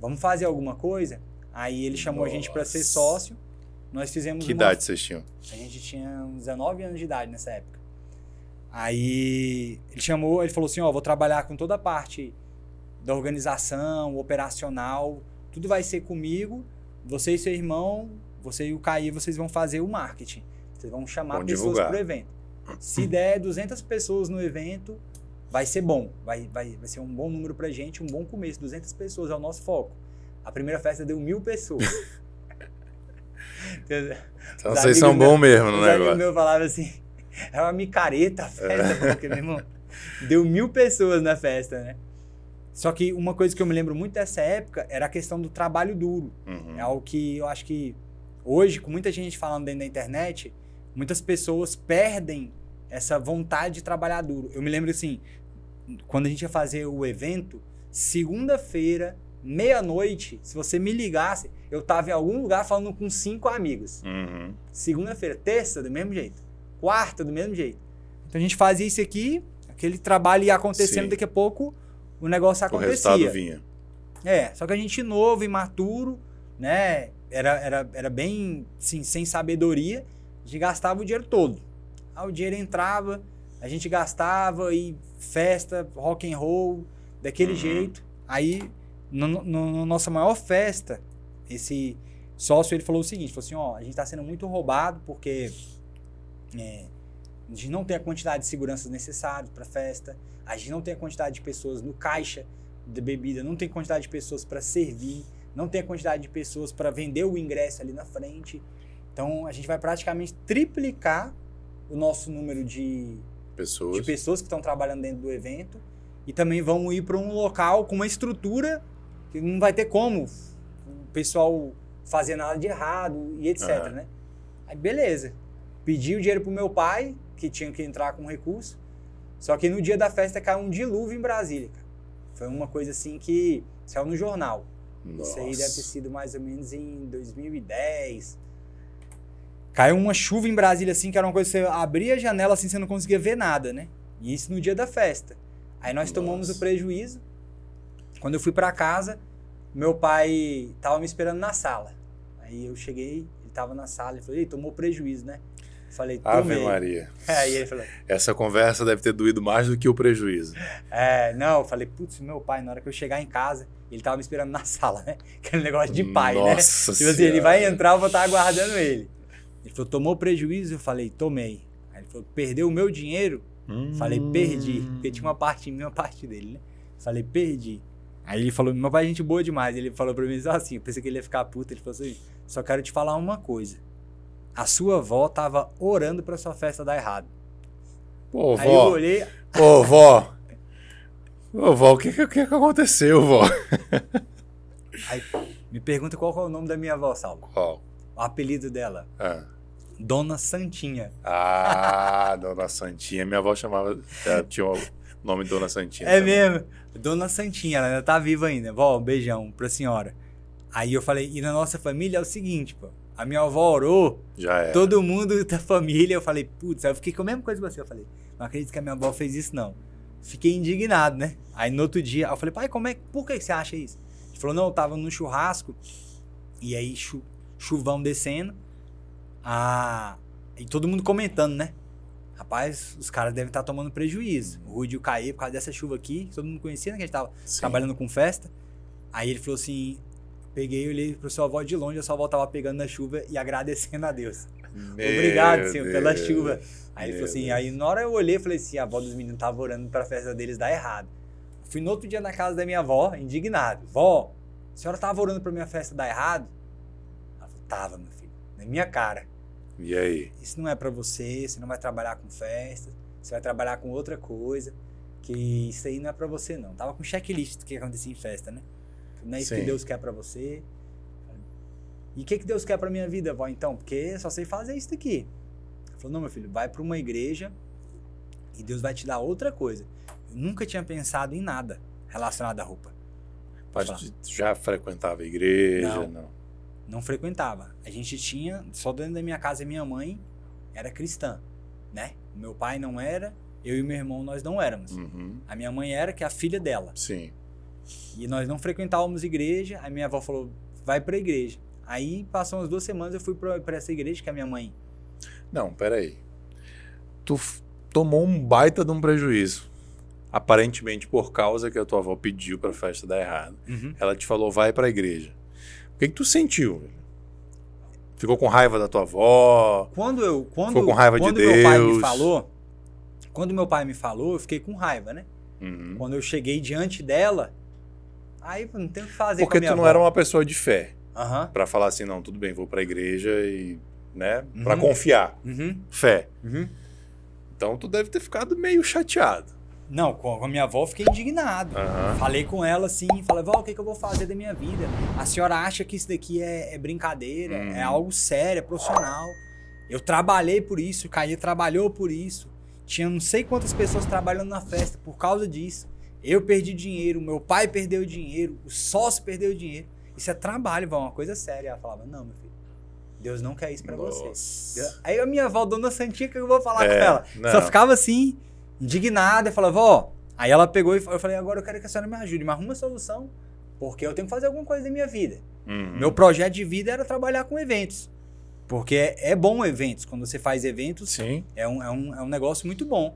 Vamos fazer alguma coisa? Aí ele chamou Nossa. a gente para ser sócio. Nós fizemos Que uma... idade vocês tinham? A gente tinha uns 19 anos de idade nessa época. Aí ele chamou, ele falou assim, ó, vou trabalhar com toda a parte da organização, operacional, tudo vai ser comigo. Você e seu irmão, você e o Caí, vocês vão fazer o marketing. Vocês vão chamar vão pessoas para o evento. Se der 200 pessoas no evento, vai ser bom. Vai, vai, vai ser um bom número pra gente, um bom começo. 200 pessoas é o nosso foco. A primeira festa deu mil pessoas. então vocês são bons mesmo no negócio. O meu falava assim, é uma micareta a festa, é. porque, meu irmão, deu mil pessoas na festa, né? Só que uma coisa que eu me lembro muito dessa época era a questão do trabalho duro. Uhum. É algo que eu acho que hoje, com muita gente falando dentro da internet, muitas pessoas perdem essa vontade de trabalhar duro. Eu me lembro assim, quando a gente ia fazer o evento, segunda-feira, meia-noite, se você me ligasse, eu tava em algum lugar falando com cinco amigos. Uhum. Segunda-feira, terça, do mesmo jeito. Quarta, do mesmo jeito. Então a gente fazia isso aqui, aquele trabalho ia acontecendo, Sim. daqui a pouco o negócio O acontecia. resultado vinha. É, só que a gente novo, imaturo, né? Era, era, era bem, assim, sem sabedoria. A gente gastava o dinheiro todo. Aí o dinheiro entrava, a gente gastava e festa, rock and roll, daquele Uhum. jeito. Aí, no, no- no nossa maior festa, esse sócio, ele falou o seguinte, falou assim, ó, a gente tá sendo muito roubado porque é, a gente não tem a quantidade de seguranças necessárias para festa, a gente não tem a quantidade de pessoas no caixa de bebida, não tem quantidade de pessoas para servir, não tem a quantidade de pessoas para vender o ingresso ali na frente. Então a gente vai praticamente triplicar o nosso número de, Pessoas. de pessoas que estão trabalhando dentro do evento e também vamos ir para um local com uma estrutura que não vai ter como o pessoal fazer nada de errado e etc, Aham. né? Aí beleza. Pedi o dinheiro pro meu pai, que tinha que entrar com recurso. Só que no dia da festa caiu um dilúvio em Brasília, cara. Foi uma coisa assim que saiu no jornal. Isso aí deve ter Nossa. sido mais ou menos em 2010. Caiu uma chuva em Brasília, assim, que era uma coisa que você abria a janela, assim, você não conseguia ver nada, né? E isso no dia da festa. Aí nós tomamos Nossa. o prejuízo. Quando eu fui pra casa, meu pai tava me esperando na sala. Aí eu cheguei, ele tava na sala, ele falou, ei, tomou prejuízo, né? Eu falei, Ave tomei. Maria. Aí ele falou, Essa conversa deve ter doído mais do que o prejuízo. É, não, eu falei, putz, meu pai, na hora que eu chegar em casa, ele tava me esperando na sala, né? Aquele negócio de pai, né? Nossa Tipo assim, ele vai entrar, eu vou estar aguardando ele. Ele falou, tomou prejuízo? Eu falei, tomei. Aí ele falou, perdeu o meu dinheiro? Eu Falei, perdi. Porque tinha uma parte em mim, uma parte dele, né? Falei, perdi. Aí ele falou, meu pai é gente boa demais. Ele falou pra mim assim, eu pensei que ele ia ficar puto. Ele falou assim, só quero te falar uma coisa. A sua avó tava orando pra sua festa dar errado. Pô, Aí eu vó. olhei, Ô, vó. Ô, vó, o que, que, que aconteceu, vó? aí me pergunta qual é o nome da minha avó, Salvo. Qual? O apelido dela. Ah. Dona Santinha. Ah, Dona Santinha. Minha avó chamava. tinha o nome Dona Santinha. É também. mesmo. Dona Santinha, ela ainda tá viva ainda. Vó, um beijão pra senhora. Aí eu falei, e na nossa família é o seguinte, pô. A minha avó orou, Já é. todo mundo da família. Eu falei, putz, eu fiquei com a mesma coisa que você. Eu falei, não acredito que a minha avó fez isso, não. Fiquei indignado, né? Aí no outro dia, eu falei, pai, como é, por que você acha isso? Ele falou, não, eu tava no churrasco, e aí chu, chuvão descendo, ah, e todo mundo comentando, né? Rapaz, os caras devem estar tomando prejuízo. O Rudy e o Caê, por causa dessa chuva aqui, que todo mundo conhecia, né? Que a gente tava Sim. trabalhando com festa. Aí ele falou assim: peguei, olhei pra sua avó de longe, a sua avó tava pegando na chuva e agradecendo a Deus. Meu Obrigado, Senhor, pela Deus. chuva. Aí ele Meu falou assim: Deus. aí na hora eu olhei e falei assim: a avó dos meninos tava orando pra festa deles dar errado. Fui no outro dia na casa da minha avó, indignado: Vó, a senhora tava orando pra minha festa dar errado? Ela falou: Tava, meu filho, na minha cara. E aí? Isso não é pra você, você não vai trabalhar com festa, você vai trabalhar com outra coisa, que isso aí não é pra você não. Tava com checklist do que acontecia em festa, né? Não é isso que Sim. Deus quer pra você. E o que, que Deus quer pra minha vida, vó, então? Porque eu só sei fazer isso daqui. Ela falou, não, meu filho, vai pra uma igreja e Deus vai te dar outra coisa. Eu nunca tinha pensado em nada relacionado à roupa. Mas já frequentava a igreja? Não. Não. Não frequentava. A gente tinha, só dentro da minha casa, minha mãe era cristã, né? Meu pai não era, eu e meu irmão nós não éramos. Uhum. A minha mãe era, que é a filha dela. Sim. E nós não frequentávamos igreja. A minha avó falou, vai pra igreja. Aí passou umas duas semanas, eu fui pra essa igreja que a minha mãe. Não, peraí. Tu tomou um baita de um prejuízo. Aparentemente por causa que a tua avó pediu pra festa dar errado. Ela te falou, vai pra igreja. O que, que tu sentiu? Ficou com raiva da tua avó? Quando eu, quando, Ficou com raiva de quando meu pai me Deus. falou, quando meu pai me falou, eu fiquei com raiva, né? Uhum. Quando eu cheguei diante dela, aí não tem o que fazer a Porque tu não avó. era uma pessoa de fé. Aham. Pra falar assim, não, tudo bem, vou pra igreja e, né, Uhum. Pra confiar. Uhum. Fé. Uhum. Então tu deve ter ficado meio chateado. Não, com a minha avó eu fiquei indignado. Aham. Falei com ela assim, falei, vó, o que, que eu vou fazer da minha vida? A senhora acha que isso daqui é, é brincadeira, Uhum. é algo sério, é profissional. Eu trabalhei por isso, o Caí trabalhou por isso. Tinha não sei quantas pessoas trabalhando na festa por causa disso. Eu perdi dinheiro, meu pai perdeu dinheiro, o sócio perdeu dinheiro. Isso é trabalho, vó, uma coisa séria. Ela falava, não, meu filho, Deus não quer isso pra você. Aí a minha avó, dona Santinha, que eu vou falar É, com ela? não. Só ficava assim, indignada, e falava, vó. Aí ela pegou e eu falei, agora eu quero que a senhora me ajude, me arruma uma solução, porque eu tenho que fazer alguma coisa da minha vida. Uhum. Meu projeto de vida era trabalhar com eventos. Porque é, é bom eventos. Quando você faz eventos, Sim. é um, é, um, é um negócio muito bom.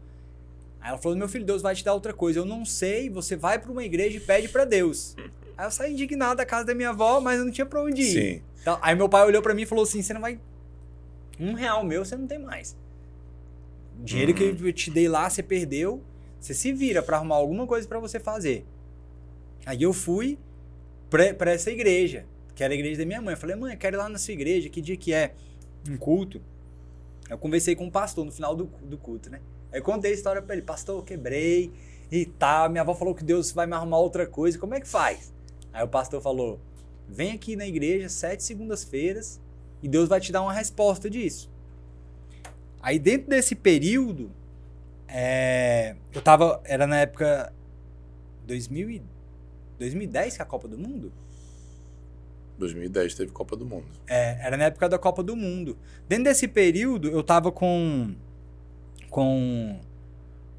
Aí ela falou: Meu filho, Deus vai te dar outra coisa. Eu não sei, você vai para uma igreja e pede para Deus. Aí eu saí indignado da casa da minha avó, mas eu não tinha pra onde ir. Sim. Então, aí meu pai olhou pra mim e falou assim: você não vai. Um real meu você não tem mais. Dinheiro Uhum. que eu te dei lá, você perdeu. Você se vira pra arrumar alguma coisa pra você fazer. Aí eu fui pra, pra essa igreja, que era a igreja da minha mãe. Eu falei, mãe, eu quero ir lá na sua igreja, que dia que é? Um culto. Eu conversei com o pastor no final do, do culto, né? Aí contei a história pra ele, pastor, eu quebrei e tal. Minha avó falou que Deus vai me arrumar outra coisa. Como é que faz? Aí o pastor falou: vem aqui na igreja sete segundas-feiras e Deus vai te dar uma resposta disso. Aí dentro desse período, é, eu tava. Era na época 2000 e- 2010 que é a Copa do Mundo? 2010 teve Copa do Mundo. É, era na época da Copa do Mundo. Dentro desse período, eu tava com, com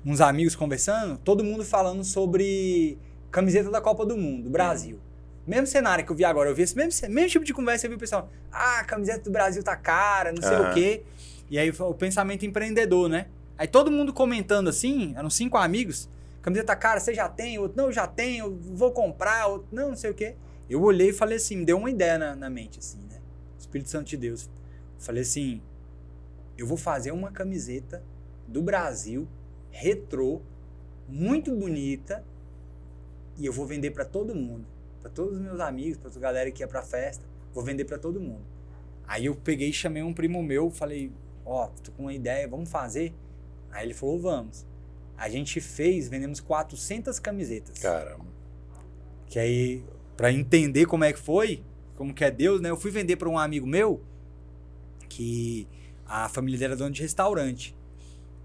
uns amigos conversando, todo mundo falando sobre camiseta da Copa do Mundo, Brasil. Mesmo cenário que eu vi agora, eu vi esse mesmo, mesmo tipo de conversa, eu vi o pessoal, ah, a camiseta do Brasil tá cara, não sei Aham. o quê. E aí o pensamento empreendedor, né? Aí todo mundo comentando assim, eram cinco amigos, camiseta cara, você já tem? Outro, não, eu já tenho, vou comprar, outro, não, não sei o quê. Eu olhei e falei assim, me deu uma ideia na, na mente, assim, né? Espírito Santo de Deus. Falei assim, eu vou fazer uma camiseta do Brasil, retrô, muito bonita, e eu vou vender pra todo mundo. Pra todos os meus amigos, pra toda a galera que ia pra festa. Vou vender pra todo mundo. Aí eu peguei chamei um primo meu, falei, ó, tô com uma ideia, vamos fazer? Aí ele falou, vamos. A gente fez, vendemos 400 camisetas. Caramba. Que aí, pra entender como é que foi, como que é Deus, né? Eu fui vender pra um amigo meu, que a família dele era dona de restaurante.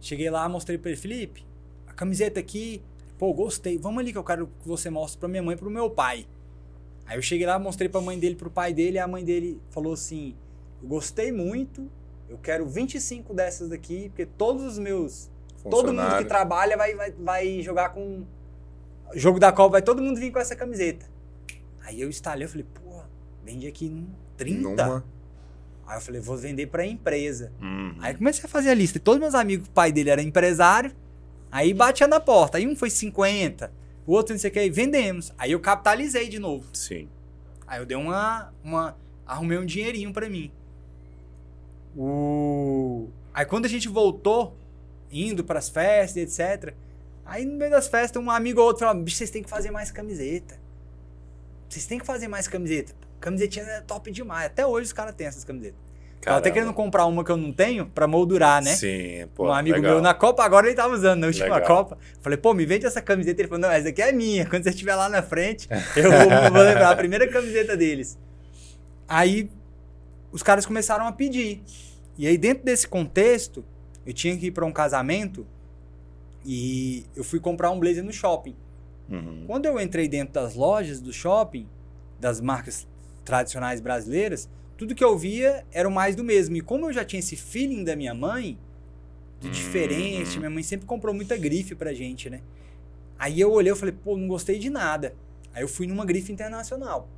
Cheguei lá, mostrei pra ele, Felipe, a camiseta aqui, pô, gostei. Vamos ali que eu quero que você mostre pra minha mãe e pro meu pai. Aí eu cheguei lá, mostrei pra mãe dele, pro pai dele, e a mãe dele falou assim: Eu gostei muito, eu quero 25 dessas daqui, porque todos os meus Todo mundo que trabalha vai, vai, vai jogar com. Jogo da Copa, vai todo mundo vir com essa camiseta. Aí eu instalei, eu falei, pô, vende aqui em 30. Numa. Aí eu falei, vou vender pra empresa. Uhum. Aí comecei a fazer a lista. E todos meus amigos, o pai dele era empresário. Aí batia na porta. Aí um foi 50, o outro não sei o que. Aí vendemos. Aí eu capitalizei de novo. Sim. Aí eu dei uma. uma arrumei um dinheirinho pra mim. O... Aí quando a gente voltou, indo pras festas, etc. Aí no meio das festas, um amigo ou outro falou: bicho, vocês têm que fazer mais camiseta. Vocês têm que fazer mais camiseta. Camisetinha é top demais. Até hoje os caras têm essas camisetas. Tava até querendo comprar uma que eu não tenho pra moldurar, né? Sim, pô. um amigo legal. meu na Copa, agora ele tava usando na última Legal. Copa. Falei, pô, me vende essa camiseta. Ele falou, não, essa aqui é minha. Quando você estiver lá na frente, eu vou, vou levar a primeira camiseta deles. Aí os caras começaram a pedir. E aí, dentro desse contexto, eu tinha que ir pra um casamento e eu fui comprar um blazer no shopping. Uhum. Quando eu entrei dentro das lojas do shopping, das marcas tradicionais brasileiras, tudo que eu via era o mais do mesmo. E como eu já tinha esse feeling da minha mãe, de Hum. diferente, minha mãe sempre comprou muita grife pra gente, né? Aí eu olhei e falei, pô, não gostei de nada. Aí eu fui numa grife internacional.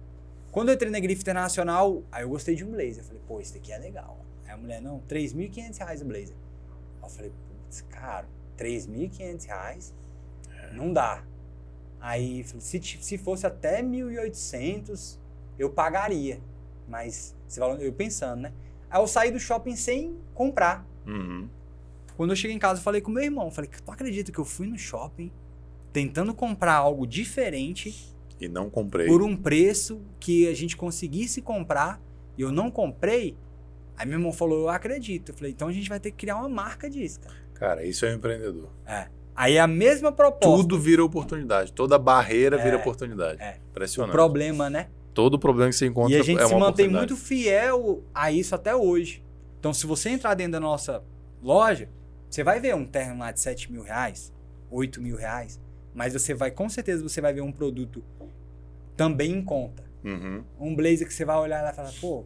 Quando eu entrei na grife internacional, aí eu gostei de um blazer. Eu falei, pô, esse daqui é legal. Aí a mulher, não, 3.500 reais o blazer. Aí eu falei, putz, caro, 3.500 reais? Não dá. Aí, se, se fosse até 1.800, eu pagaria. Mas, eu pensando, né? Aí eu saí do shopping sem comprar. Uhum. Quando eu cheguei em casa, eu falei com meu irmão. Falei, tu acredita que eu fui no shopping tentando comprar algo diferente E não comprei. por um preço que a gente conseguisse comprar e eu não comprei? Aí meu irmão falou, eu acredito. Eu falei, então a gente vai ter que criar uma marca disso, cara. Cara, isso é um empreendedor. É. Aí é a mesma proposta. Tudo vira oportunidade. Toda barreira vira É, oportunidade. é. o Impressionante. problema, né? Todo problema que você encontra E a gente é se uma mantém oportunidade. muito fiel a isso até hoje. Então, se você entrar dentro da nossa loja, você vai ver um terno lá de 7 mil reais, 8 mil reais, mas você vai, com certeza, você vai ver um produto também em conta. Uhum. Um blazer que você vai olhar lá e falar, pô,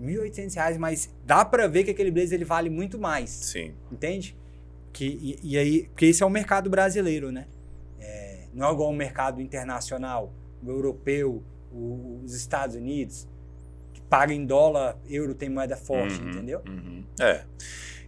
1.800 reais, mas dá pra ver que aquele blazer ele vale muito mais. Sim. Entende? Que, e, e aí, porque esse é o mercado brasileiro, né? É, não é igual o mercado internacional, o europeu, o- os Estados Unidos, que paga em dólar, euro tem moeda forte, Uhum, entendeu? uhum. É.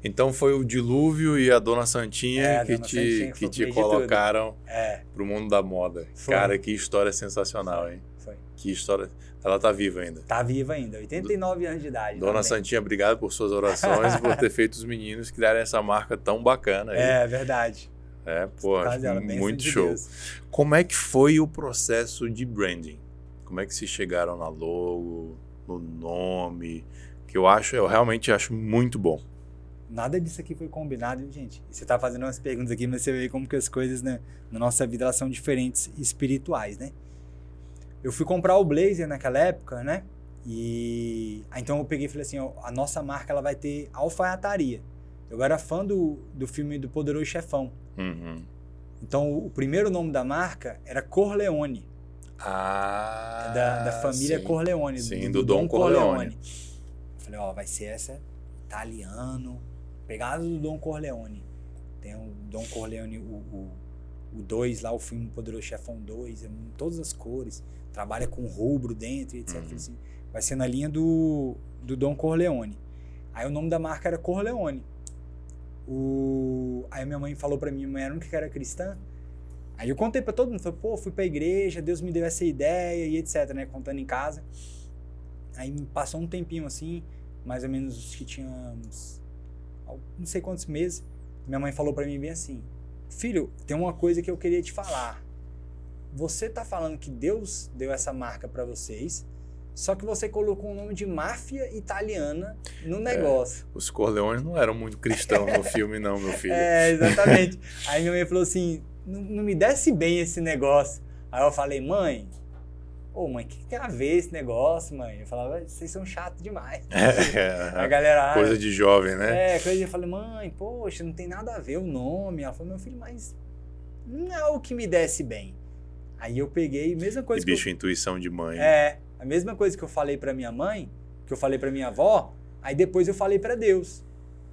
Então foi o dilúvio e a Dona Santinha É, que Dona te, Santinha que que foi te colocaram É, pro mundo da moda. Foi. Cara, que história sensacional, hein? foi. Que história. Ela tá viva ainda. Tá viva ainda, 89 anos de idade. Dona também. Santinha, obrigado por suas orações e por ter feito os meninos criarem essa marca tão bacana aí. É, verdade. É, pô, dela, muito show. Deus. Como é que foi o processo de branding? Como é que se chegaram na logo, no nome? Que eu acho, eu realmente acho muito bom. Nada disso aqui foi combinado, gente. Você tá fazendo umas perguntas aqui, mas você vê como que as coisas né, na nossa vida elas são diferentes espirituais, né? Eu fui comprar o blazer naquela época, né? E aí, então eu peguei e falei assim, ó, a nossa marca ela vai ter alfaiataria. Eu era fã do, do filme do Poderoso Chefão. Uhum. Então o primeiro nome da marca era Corleone, Ah, da, da família sim. Corleone, Sim, do Dom Corleone. Eu falei, ó, vai ser essa italiano, pegado do Dom Corleone. Tem o Dom Corleone, o 2 lá, o filme Poderoso Chefão 2, é em todas as cores, trabalha com rubro dentro, etc. Uhum. Assim, vai ser na linha do, do Dom Corleone. Aí o nome da marca era Corleone. O... Aí minha mãe falou pra mim, minha mãe era a única que era cristã. Aí eu contei pra todo mundo, falei, pô, fui pra igreja, Deus me deu essa ideia e etc, né, contando em casa. Aí passou um tempinho assim, mais ou menos que tínhamos não sei quantos meses, minha mãe falou pra mim bem assim: "Filho, tem uma coisa que eu queria te falar. Você tá falando que Deus deu essa marca pra vocês, só que você colocou o nome de máfia italiana no negócio". Os Corleones não eram muito cristãos no filme, não, meu filho. É, exatamente. Aí minha mãe falou assim: não, não me desce bem esse negócio. Aí eu falei, mãe, ô mãe, o que, que tem a ver esse negócio, mãe? Eu falava, vocês são chatos demais. A É, galera. "Ah, coisa de jovem, né? É, coisa de eu falei, mãe, poxa, não tem nada a ver o nome. Ela falou, meu filho, mas não é o que me desce bem. Aí eu peguei, mesma E coisa que bicho, eu, intuição de mãe. É, a mesma coisa que eu falei pra minha mãe, que eu falei pra minha avó, aí depois eu falei pra Deus.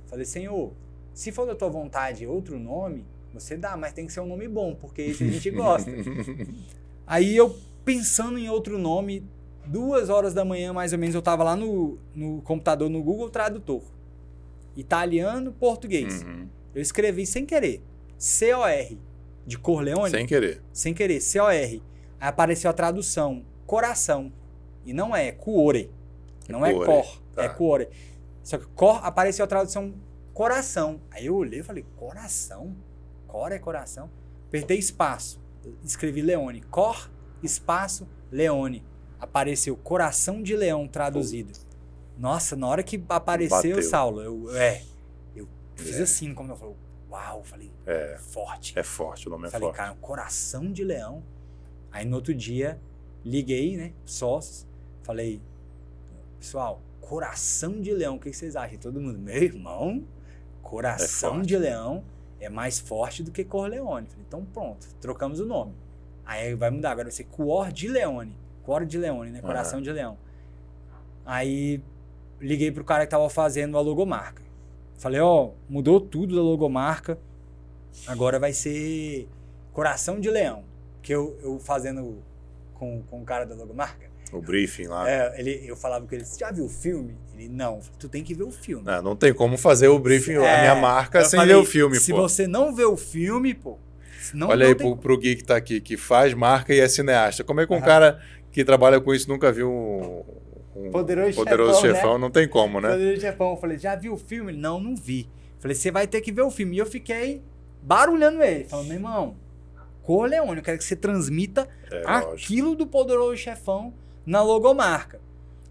Falei, Senhor, se for da tua vontade outro nome, você dá, mas tem que ser um nome bom, porque esse a gente gosta. Aí eu, pensando em outro nome, duas horas da manhã, mais ou menos, eu tava lá no, no computador, no Google Tradutor. Italiano, português. Uhum. Eu escrevi sem querer. C-O-R, de Corleone. Sem querer. Sem querer, C-O-R. Aí apareceu a tradução, coração. E não é, cuore. Não é Cuore, cor, tá. é cuore. Só que cor apareceu a tradução coração. Aí eu olhei e falei, coração? Cor é coração? Apertei espaço. Escrevi Leone. Cor, espaço, Leone. Apareceu coração de leão traduzido. Nossa, na hora que apareceu, Bateu. Saulo, eu, é, eu fiz É. assim, como eu falei, uau, falei, É. forte. É forte, o nome é Falei, forte. cara, um coração de leão. Aí no outro dia, liguei, né? Sócios. Falei, pessoal, coração de leão, o que vocês acham? Todo mundo, meu irmão, coração forte. de leão é mais forte do que Corleone. Falei, então pronto, trocamos o nome. Aí vai mudar, agora vai ser Cuor de Leone. Cuor de Leone, né? Coração de leão. Aí liguei pro cara que tava fazendo a logomarca. Falei, ó, mudou tudo da logomarca. Agora vai ser Coração de Leão. Que eu, eu fazendo com, com o cara da logomarca. O briefing lá. É, ele, eu falava com ele, você já viu o filme? Ele, não. Tu tem que ver o filme. Não, não tem como fazer o briefing, a É, minha marca, eu sem falei, ver o filme, Se pô. você não vê o filme, pô. Não, Olha não aí tem pro, pro Gui que tá aqui, que faz marca e é cineasta. Como é que um cara que trabalha com isso nunca viu um, um Poderoso poderoso Chefão, chefão? Não tem como, né? Poderoso Chefão. Eu falei, já viu o filme? Não, não vi. Eu falei, você vai ter que ver o filme. E eu fiquei barulhando ele. Falando, meu irmão, Corleone, eu quero que você transmita É, lógico. aquilo do Poderoso Chefão na logomarca.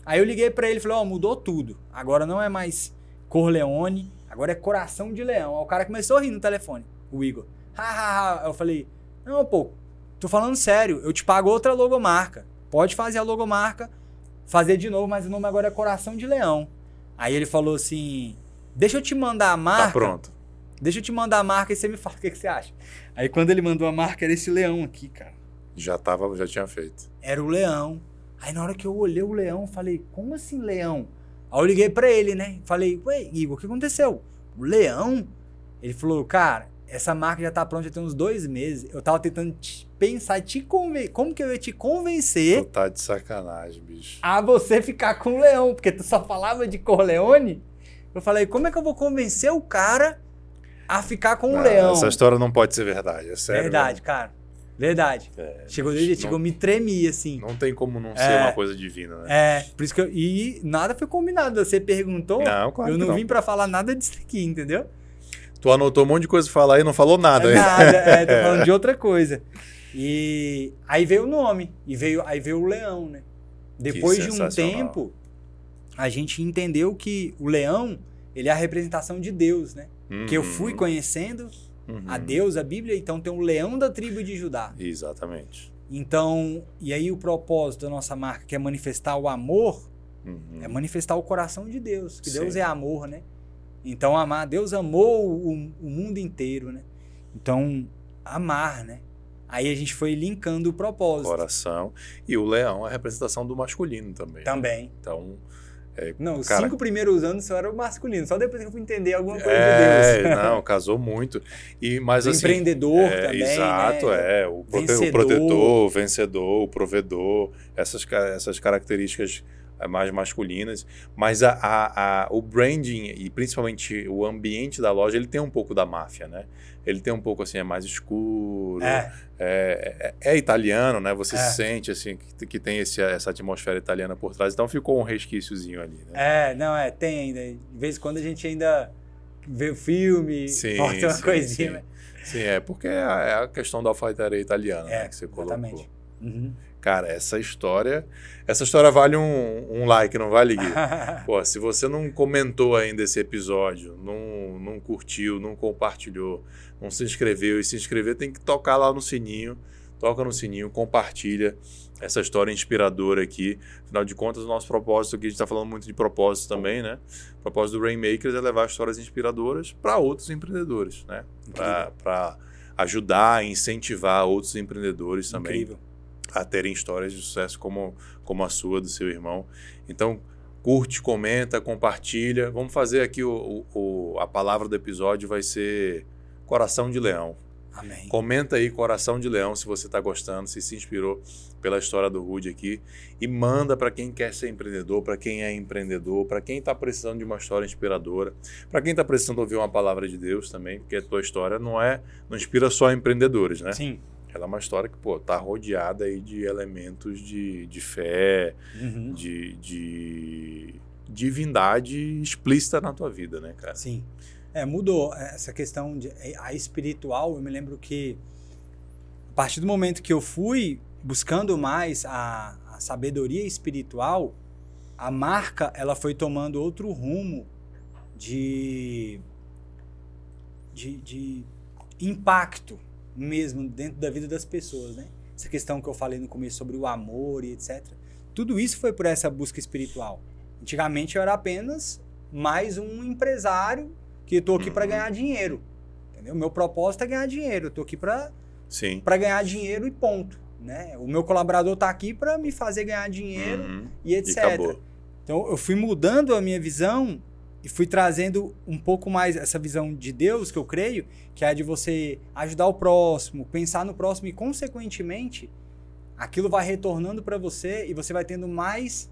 Aí eu liguei pra ele e falei, ó, mudou tudo. Agora não é mais Corleone, agora agora é coração de leão. Aí o cara começou a rir no telefone, o Igor. Hahaha. Eu falei, não, pô, tô falando sério, eu te pago outra logomarca. Pode fazer a logomarca, fazer de novo, mas o nome agora é coração de leão. Aí ele falou assim, deixa eu te mandar a marca. Tá pronto. Deixa eu te mandar a marca e você me fala o que, que você acha. Aí quando ele mandou a marca, era esse leão aqui, cara. Já tava, já tinha feito. Era o leão. Aí na hora que eu olhei o leão, falei, como assim leão? Aí eu liguei pra ele, né? Falei, ué, Igor, o que aconteceu? O leão? Ele falou, cara, essa marca já tá pronta já tem uns dois meses. Eu tava tentando te pensar, te conven... como que eu ia te convencer Tu tá de sacanagem, bicho. a você ficar com o leão, porque tu só falava de Corleone. Eu falei, como é que eu vou convencer o cara a ficar com o Não, leão? Essa história não pode ser verdade, é sério. Verdade, cara. Verdade. É, Chegou não- dele, chegou, eu me tremi, assim. Não tem como não É. ser uma coisa divina, né? É, por isso que eu. E nada foi combinado. Você perguntou. Não, claro eu não, não. vim pra falar nada disso aqui, entendeu? Tu anotou um monte de coisa pra falar e não falou nada. Nada, é, tô falando de outra coisa. E aí veio o nome, e veio, aí veio o leão, né? Depois de um tempo, a gente entendeu que o leão, ele é a representação de Deus, né? Que eu fui Uhum, conhecendo uhum. a Deus, a Bíblia, então tem o leão da tribo de Judá. Exatamente. Então, e aí o propósito da nossa marca, que é manifestar o amor, Uhum. é manifestar o coração de Deus, que Deus Sim. é amor, né? Então amar, Deus amou o, o mundo inteiro, né? Então amar, né? Aí a gente foi linkando o propósito. Coração. E o leão é a representação do masculino também. né? Também. Então, Não, os Cara- cinco primeiros anos só era o masculino, só depois que eu fui entender alguma coisa é, de Deus. não, casou muito. E, mas O assim, empreendedor é, também, Exato, né? é. O, Vencedor. o protetor, o vencedor, o provedor, essas, essas características é, mais masculinas. Mas a, a- a- o branding e principalmente o ambiente da loja, ele tem um pouco da máfia, né? Ele tem um pouco assim, é mais escuro, É, é, é- é italiano, né? Você É. sente assim que, que tem esse- essa atmosfera italiana por trás. Então ficou um resquíciozinho ali, né? é, não, é, tem ainda. De vez em quando a gente ainda vê o filme, Sim, uma sim, coisinha. sim. mas- Sim, é porque é a, é a questão da alfaiataria italiana, É, né? Que você colocou. exatamente. Uhum. Cara, essa história. Essa história vale um, um like, não vale, Gui? Pô, se você não comentou ainda esse episódio, não, não curtiu, não compartilhou, não se inscreveu, e se inscrever tem que tocar lá no sininho. Toca no sininho, compartilha essa história inspiradora aqui. Afinal de contas, o nosso propósito aqui, a gente está falando muito de propósito também, né? O propósito do Rainmakers é levar histórias inspiradoras para outros empreendedores, né? Para ajudar, incentivar outros empreendedores também Incrível. A terem histórias de sucesso como, como a sua, do seu irmão. Então, curte, comenta, compartilha. Vamos fazer aqui o, o- o- a palavra do episódio vai ser Coração de Leão. Amém. Comenta aí Coração de Leão se você está gostando, se se inspirou pela história do Rude aqui e manda para quem quer ser empreendedor, para quem é empreendedor, para quem está precisando de uma história inspiradora, para quem está precisando ouvir uma palavra de Deus também, porque a tua história não é não inspira só empreendedores, né? Sim. Ela é uma história que, pô, tá rodeada aí de elementos de, de fé, Uhum. de, de divindade explícita na tua vida, né, cara? Sim. É, mudou. Essa questão de a espiritual, eu me lembro que a partir do momento que eu fui buscando mais a, a sabedoria espiritual, a marca ela foi tomando outro rumo de, de, de impacto mesmo dentro da vida das pessoas, né? Essa questão que eu falei no começo sobre o amor e etc. Tudo isso foi por essa busca espiritual. Antigamente eu era apenas mais um empresário que eu tô aqui para Uhum. ganhar dinheiro. Entendeu? Meu propósito é ganhar dinheiro. Eu tô aqui para Sim. para ganhar dinheiro e ponto, né? O meu colaborador tá aqui para me fazer ganhar dinheiro Uhum. e etc. E. Então eu fui mudando a minha visão e fui trazendo um pouco mais essa visão de Deus que eu creio, que é a de você ajudar o próximo, pensar no próximo e consequentemente aquilo vai retornando para você e você vai tendo mais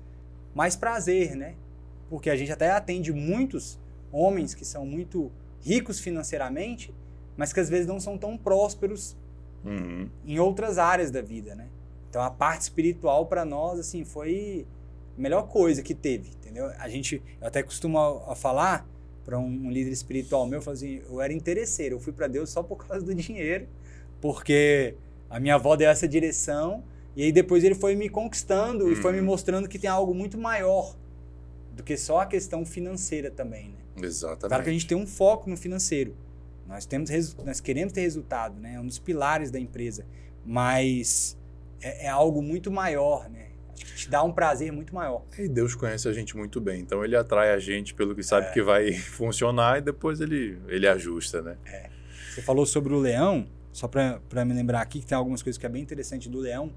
mais prazer, né? Porque a gente até atende muitos homens que são muito ricos financeiramente, mas que às vezes não são tão prósperos Uhum. em outras áreas da vida, né? Então a parte espiritual para nós assim foi melhor coisa que teve, entendeu? A gente eu até costumo a, a falar para um, um líder espiritual meu, eu falo assim, eu era interesseiro, eu fui para Deus só por causa do dinheiro, porque a minha avó deu essa direção e aí depois ele foi me conquistando e foi me Uhum. mostrando que tem algo muito maior do que só a questão financeira também, né? Exatamente. Claro que a gente tem um foco no financeiro. Nós temos nós queremos ter resultado, né? É um dos pilares da empresa, mas é, é algo muito maior, né? Te dá um prazer muito maior. E Deus conhece a gente muito bem, então ele atrai a gente pelo que sabe é. que vai funcionar e depois ele, ele ajusta, né? É. Você falou sobre o leão, só para me lembrar aqui que tem algumas coisas que é bem interessante do leão.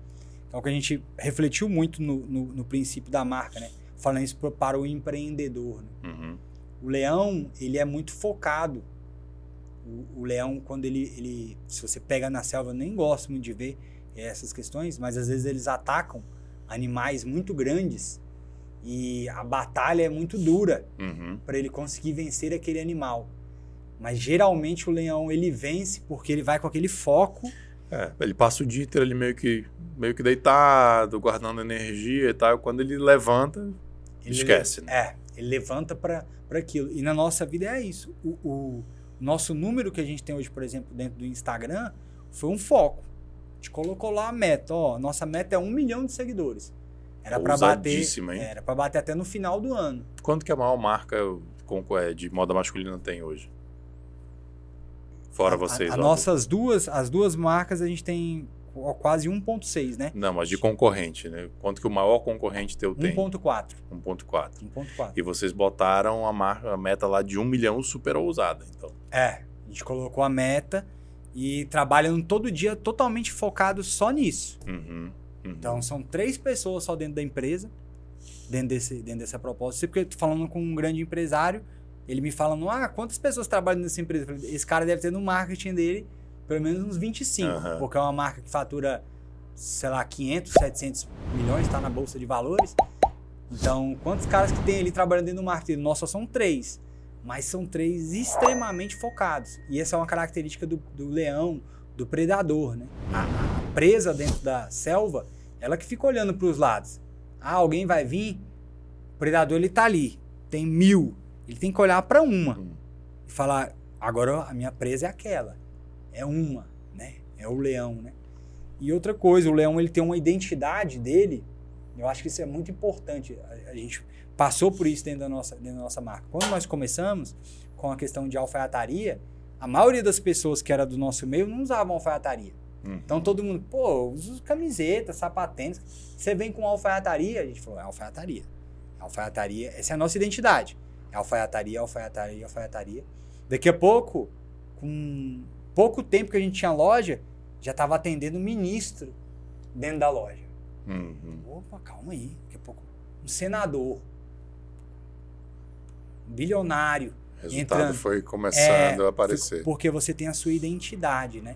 Então, que a gente refletiu muito no, no, no princípio da marca, né? Falando isso para o empreendedor. Né? Uhum. O leão, ele é muito focado o, o, leão, quando ele, ele. Se você pega na selva, eu nem gosto muito de ver essas questões, mas às vezes eles atacam animais muito grandes e a batalha é muito dura uhum. para ele conseguir vencer aquele animal. Mas geralmente o leão ele vence porque ele vai com aquele foco. É, ele passa o dia inteiro ali meio que, meio que deitado, guardando energia e tal. Quando ele levanta, ele esquece. Né? É, ele levanta para aquilo. E na nossa vida é isso. O, o, nosso número que a gente tem hoje, por exemplo, dentro do Instagram, foi um foco. A gente colocou lá a meta, ó, nossa meta é um milhão de seguidores. Era para bater, hein? era para bater até no final do ano. Quanto que a maior marca é, de moda masculina tem hoje? Fora vocês, a, a nossas duas, as duas marcas a gente tem quase 1.6, né? Não, mas de concorrente, né? Quanto que o maior concorrente teu tem? 1.4. 1.4. 1.4. E vocês botaram a, marca, a meta lá de 1 milhão super ousada, então. É, a gente colocou a meta e trabalhando todo dia totalmente focado só nisso. Uhum, uhum. Então são três pessoas só dentro da empresa, dentro, desse, dentro dessa proposta. Porque eu tô falando com um grande empresário, ele me falando, ah, quantas pessoas trabalham nessa empresa? Esse cara deve ter no marketing dele pelo menos uns 25, uhum. porque é uma marca que fatura, sei lá, 500, 700 milhões, está na bolsa de valores. Então, quantos caras que tem ali trabalhando dentro do marketing? Nós só são três, mas são três extremamente focados. E essa é uma característica do, do leão, do predador, né? A, a, presa dentro da selva, ela que fica olhando para os lados. Ah, alguém vai vir, o predador ele tá ali, tem mil, ele tem que olhar para uma hum. e falar: agora a minha presa é aquela é uma, né? É o leão, né? E outra coisa, o leão ele tem uma identidade dele. Eu acho que isso é muito importante. A, a gente passou por isso dentro da nossa dentro da nossa marca. Quando nós começamos com a questão de alfaiataria, a maioria das pessoas que era do nosso meio não usavam alfaiataria. Uhum. Então todo mundo, pô, usa camiseta, sapatênis. Você vem com alfaiataria? A gente falou, é alfaiataria. Alfaiataria, essa é a nossa identidade. É alfaiataria, alfaiataria, alfaiataria. Daqui a pouco, com pouco tempo que a gente tinha loja, já estava atendendo um ministro dentro da loja. Uhum. Opa, calma aí. Daqui a pouco. Um senador. Bilionário. O resultado entrando. foi começando é, a aparecer. Porque você tem a sua identidade, né?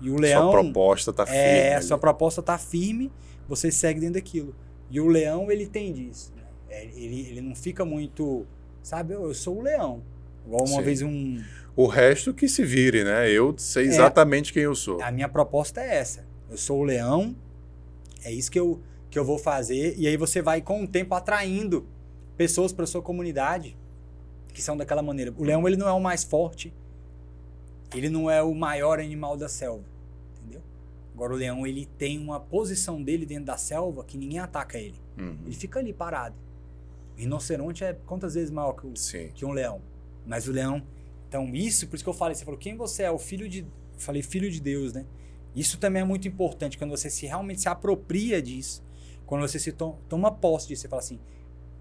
E o leão. Sua proposta está firme. É, ali. sua proposta está firme, você segue dentro daquilo. E o leão, ele tem disso. Né? É, ele, ele não fica muito. Sabe, eu, eu sou o leão. Igual uma Sim. vez um o resto que se vire, né? Eu sei é. exatamente é, quem eu sou. A minha proposta é essa. Eu sou o leão, é isso que eu, que eu vou fazer. E aí você vai, com o tempo, atraindo pessoas para sua comunidade que são daquela maneira. O leão, ele não é o mais forte, ele não é o maior animal da selva, entendeu? Agora, o leão, ele tem uma posição dele dentro da selva que ninguém ataca ele. Uhum. Ele fica ali parado. O rinoceronte é quantas vezes maior que, o, que um leão? Mas o leão, então, isso, por isso que eu falei, você falou, quem você é? O filho de. Eu falei, filho de Deus, né? Isso também é muito importante, quando você se realmente se apropria disso, quando você se to toma posse disso, você fala assim,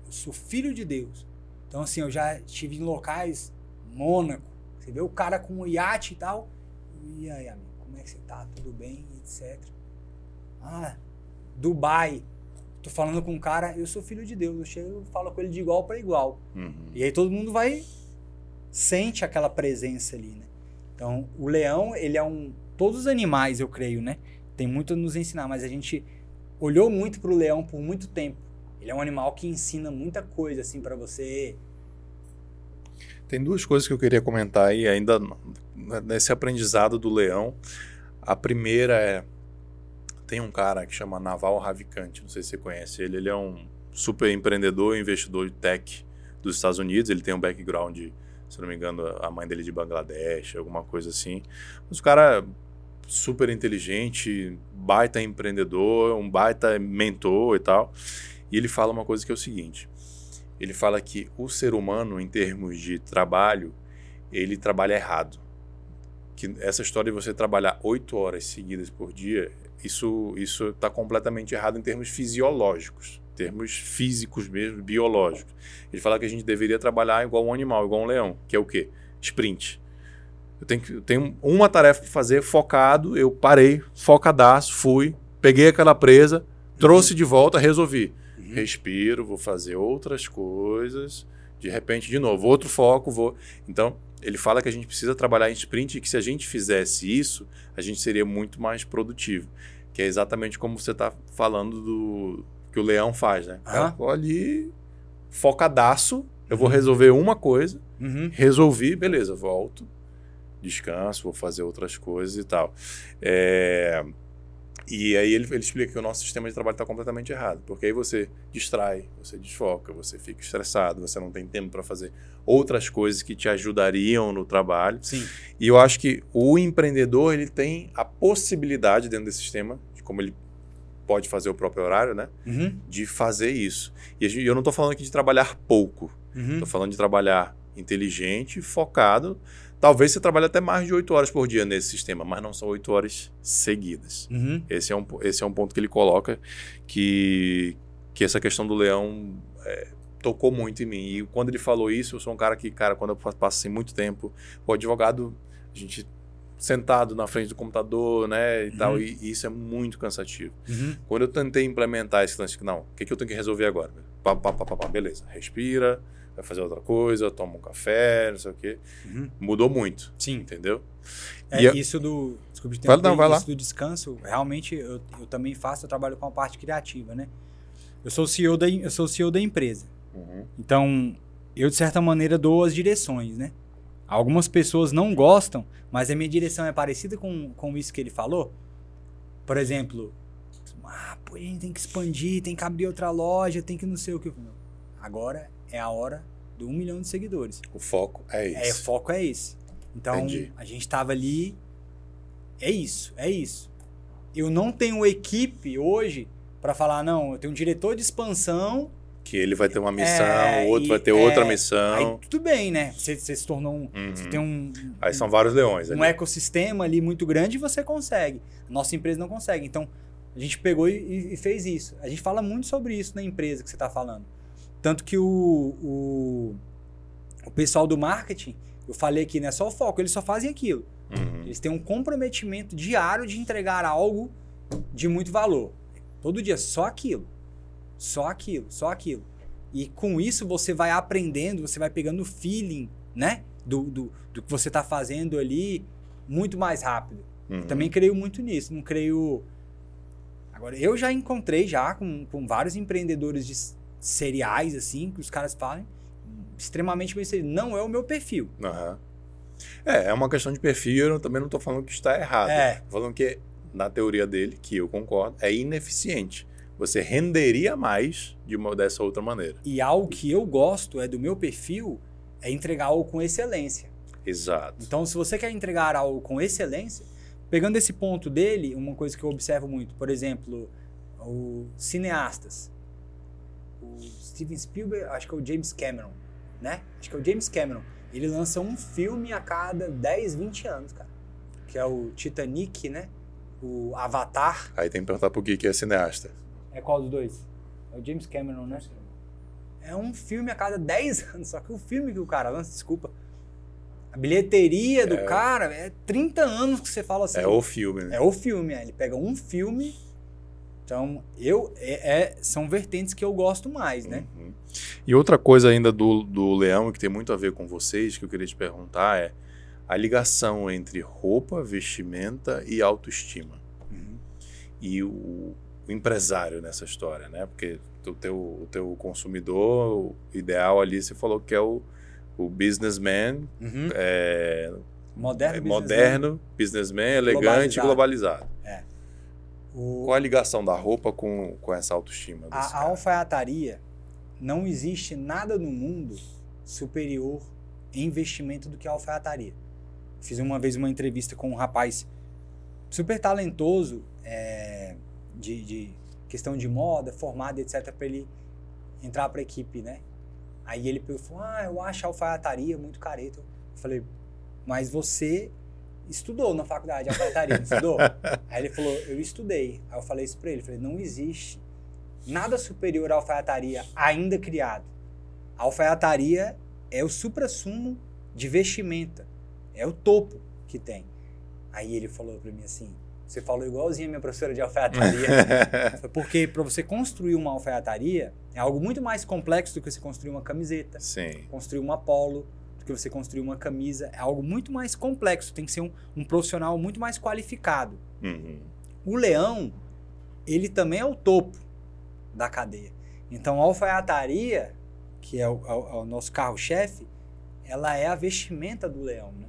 eu sou filho de Deus. Então, assim, eu já estive em locais, Mônaco, você vê o cara com um iate e tal, e aí, amigo, como é que você tá? Tudo bem? Etc. Ah, Dubai, tô falando com um cara, eu sou filho de Deus, eu chego falo com ele de igual para igual. Uhum. E aí todo mundo vai sente aquela presença ali, né? Então, o leão, ele é um... Todos os animais, eu creio, né? Tem muito a nos ensinar, mas a gente olhou muito para o leão por muito tempo. Ele é um animal que ensina muita coisa, assim, para você... Tem duas coisas que eu queria comentar aí, ainda nesse aprendizado do leão. A primeira é... Tem um cara que chama Naval Ravikant, não sei se você conhece ele. Ele é um super empreendedor, investidor de tech dos Estados Unidos. Ele tem um background de se não me engano, a mãe dele é de Bangladesh, alguma coisa assim. Mas o cara super inteligente, baita empreendedor, um baita mentor e tal. E ele fala uma coisa que é o seguinte: ele fala que o ser humano, em termos de trabalho, ele trabalha errado. Que essa história de você trabalhar oito horas seguidas por dia, isso isso está completamente errado em termos fisiológicos, termos físicos mesmo, biológicos. Ele fala que a gente deveria trabalhar igual um animal, igual um leão, que é o quê? Sprint. Eu tenho, eu tenho uma tarefa para fazer, focado, eu parei, focadaço, fui, peguei aquela presa, trouxe de volta, resolvi. Uhum. Respiro, vou fazer outras coisas, de repente, de novo, outro foco, vou. Então, ele fala que a gente precisa trabalhar em sprint e que se a gente fizesse isso, a gente seria muito mais produtivo. Que é exatamente como você está falando do que o leão faz, né? Uhum. Cara, ali, focadaço, eu vou uhum. resolver uma coisa, uhum. resolvi, beleza, volto, descanso, vou fazer outras coisas e tal. É... E aí ele, ele explica que o nosso sistema de trabalho está completamente errado, porque aí você distrai, você desfoca, você fica estressado, você não tem tempo para fazer outras coisas que te ajudariam no trabalho. Sim. E eu acho que o empreendedor ele tem a possibilidade dentro desse sistema, de como ele pode fazer o próprio horário, né? Uhum. De fazer isso. E eu não estou falando aqui de trabalhar pouco, estou uhum. falando de trabalhar inteligente, focado Talvez você trabalhe até mais de 8 horas por dia nesse sistema, mas não são 8 horas seguidas. Uhum. Esse, é um, esse é um ponto que ele coloca que, que essa questão do leão é, tocou muito em mim. E quando ele falou isso, eu sou um cara que, cara, quando eu passo assim muito tempo, o advogado, a gente sentado na frente do computador, né, e uhum. tal, e, e, isso é muito cansativo. Uhum. Quando eu tentei implementar esse lance, não, o que, que eu tenho que resolver agora? Pá, pá, pá, pá, beleza, respira, vai fazer outra coisa, toma um café, não sei o quê. Uhum. Mudou muito. Sim. Entendeu? É, e isso do. Desculpe, vai, não, vai isso lá. do descanso, realmente eu, eu também faço, eu trabalho com a parte criativa, né? Eu sou o CEO da, eu sou CEO da empresa. Uhum. Então, eu, de certa maneira, dou as direções, né? Algumas pessoas não gostam, mas a minha direção é parecida com, com isso que ele falou. Por exemplo, ah, pô, a gente tem que expandir, tem que abrir outra loja, tem que não sei o que. Agora é a hora do um milhão de seguidores. O foco é esse. É, o foco é esse. Então, Entendi. a gente estava ali. É isso, é isso. Eu não tenho equipe hoje para falar, não, eu tenho um diretor de expansão. Que ele vai ter uma missão, é, o outro e, vai ter é, outra missão. Aí tudo bem, né? Você, você se tornou um. Uhum. Você tem um. Aí são vários leões. Um ali. ecossistema ali muito grande e você consegue. Nossa empresa não consegue. Então, a gente pegou e, e fez isso. A gente fala muito sobre isso na empresa que você está falando. Tanto que o, o, o, pessoal do marketing, eu falei aqui, não é só o foco, eles só fazem aquilo. Uhum. Eles têm um comprometimento diário de entregar algo de muito valor. Todo dia, só aquilo. Só aquilo, só aquilo. E com isso você vai aprendendo, você vai pegando o feeling, né? Do, do, do que você está fazendo ali muito mais rápido. Uhum. Também creio muito nisso. Não creio. Agora, eu já encontrei já com, com vários empreendedores de seriais, assim, que os caras falam, extremamente bem seriado. Não é o meu perfil. Uhum. É, é uma questão de perfil, eu também não estou falando que está errado. É. Falando que, na teoria dele, que eu concordo, é ineficiente. Você renderia mais de uma dessa outra maneira. E algo que eu gosto, é do meu perfil, é entregar algo com excelência. Exato. Então, se você quer entregar algo com excelência, pegando esse ponto dele, uma coisa que eu observo muito, por exemplo, os cineastas Steven Spielberg, acho que é o James Cameron, né? Acho que é o James Cameron. Ele lança um filme a cada 10, 20 anos, cara. Que é o Titanic, né? O Avatar. Aí tem que perguntar pro Gui que é cineasta. É qual dos dois? É o James Cameron, né? É um filme a cada 10 anos. Só que o filme que o cara lança, desculpa. A bilheteria do é... cara é 30 anos que você fala assim. É o filme, né? É o filme, é. Ele pega um filme então, eu é, é, são vertentes que eu gosto mais, né? Uhum. E outra coisa ainda do, do leão que tem muito a ver com vocês, que eu queria te perguntar é a ligação entre roupa, vestimenta e autoestima. Uhum. E o, o, empresário nessa história, né? Porque o teu, o teu consumidor ideal ali, você falou que é o, o businessman, uhum. é, moderno, é, businessman, moderno, businessman, elegante e globalizado. É. O... Qual a ligação da roupa com, com essa autoestima? A, a alfaiataria, não existe nada no mundo superior em investimento do que a alfaiataria. Fiz uma vez uma entrevista com um rapaz super talentoso é, de, de, questão de moda, formado, etc., para ele entrar para a equipe, né? Aí ele falou: Ah, eu acho a alfaiataria muito careta. Eu falei: Mas você estudou na faculdade de alfaiataria, estudou? Aí ele falou: Eu estudei. Aí eu falei isso pra ele: falei, Não existe nada superior à alfaiataria ainda criado. A alfaiataria é o supra-sumo de vestimenta, é o topo que tem. Aí ele falou para mim assim: Você falou igualzinho a minha professora de alfaiataria. Porque para você construir uma alfaiataria é algo muito mais complexo do que você construir uma camiseta, Sim. construir uma polo, do que você construir uma camisa. É algo muito mais complexo. Tem que ser um, um profissional muito mais qualificado. Uhum. O leão, ele também é o topo da cadeia. Então a alfaiataria, que é o, é o- é nosso carro-chefe, ela é a vestimenta do leão, né?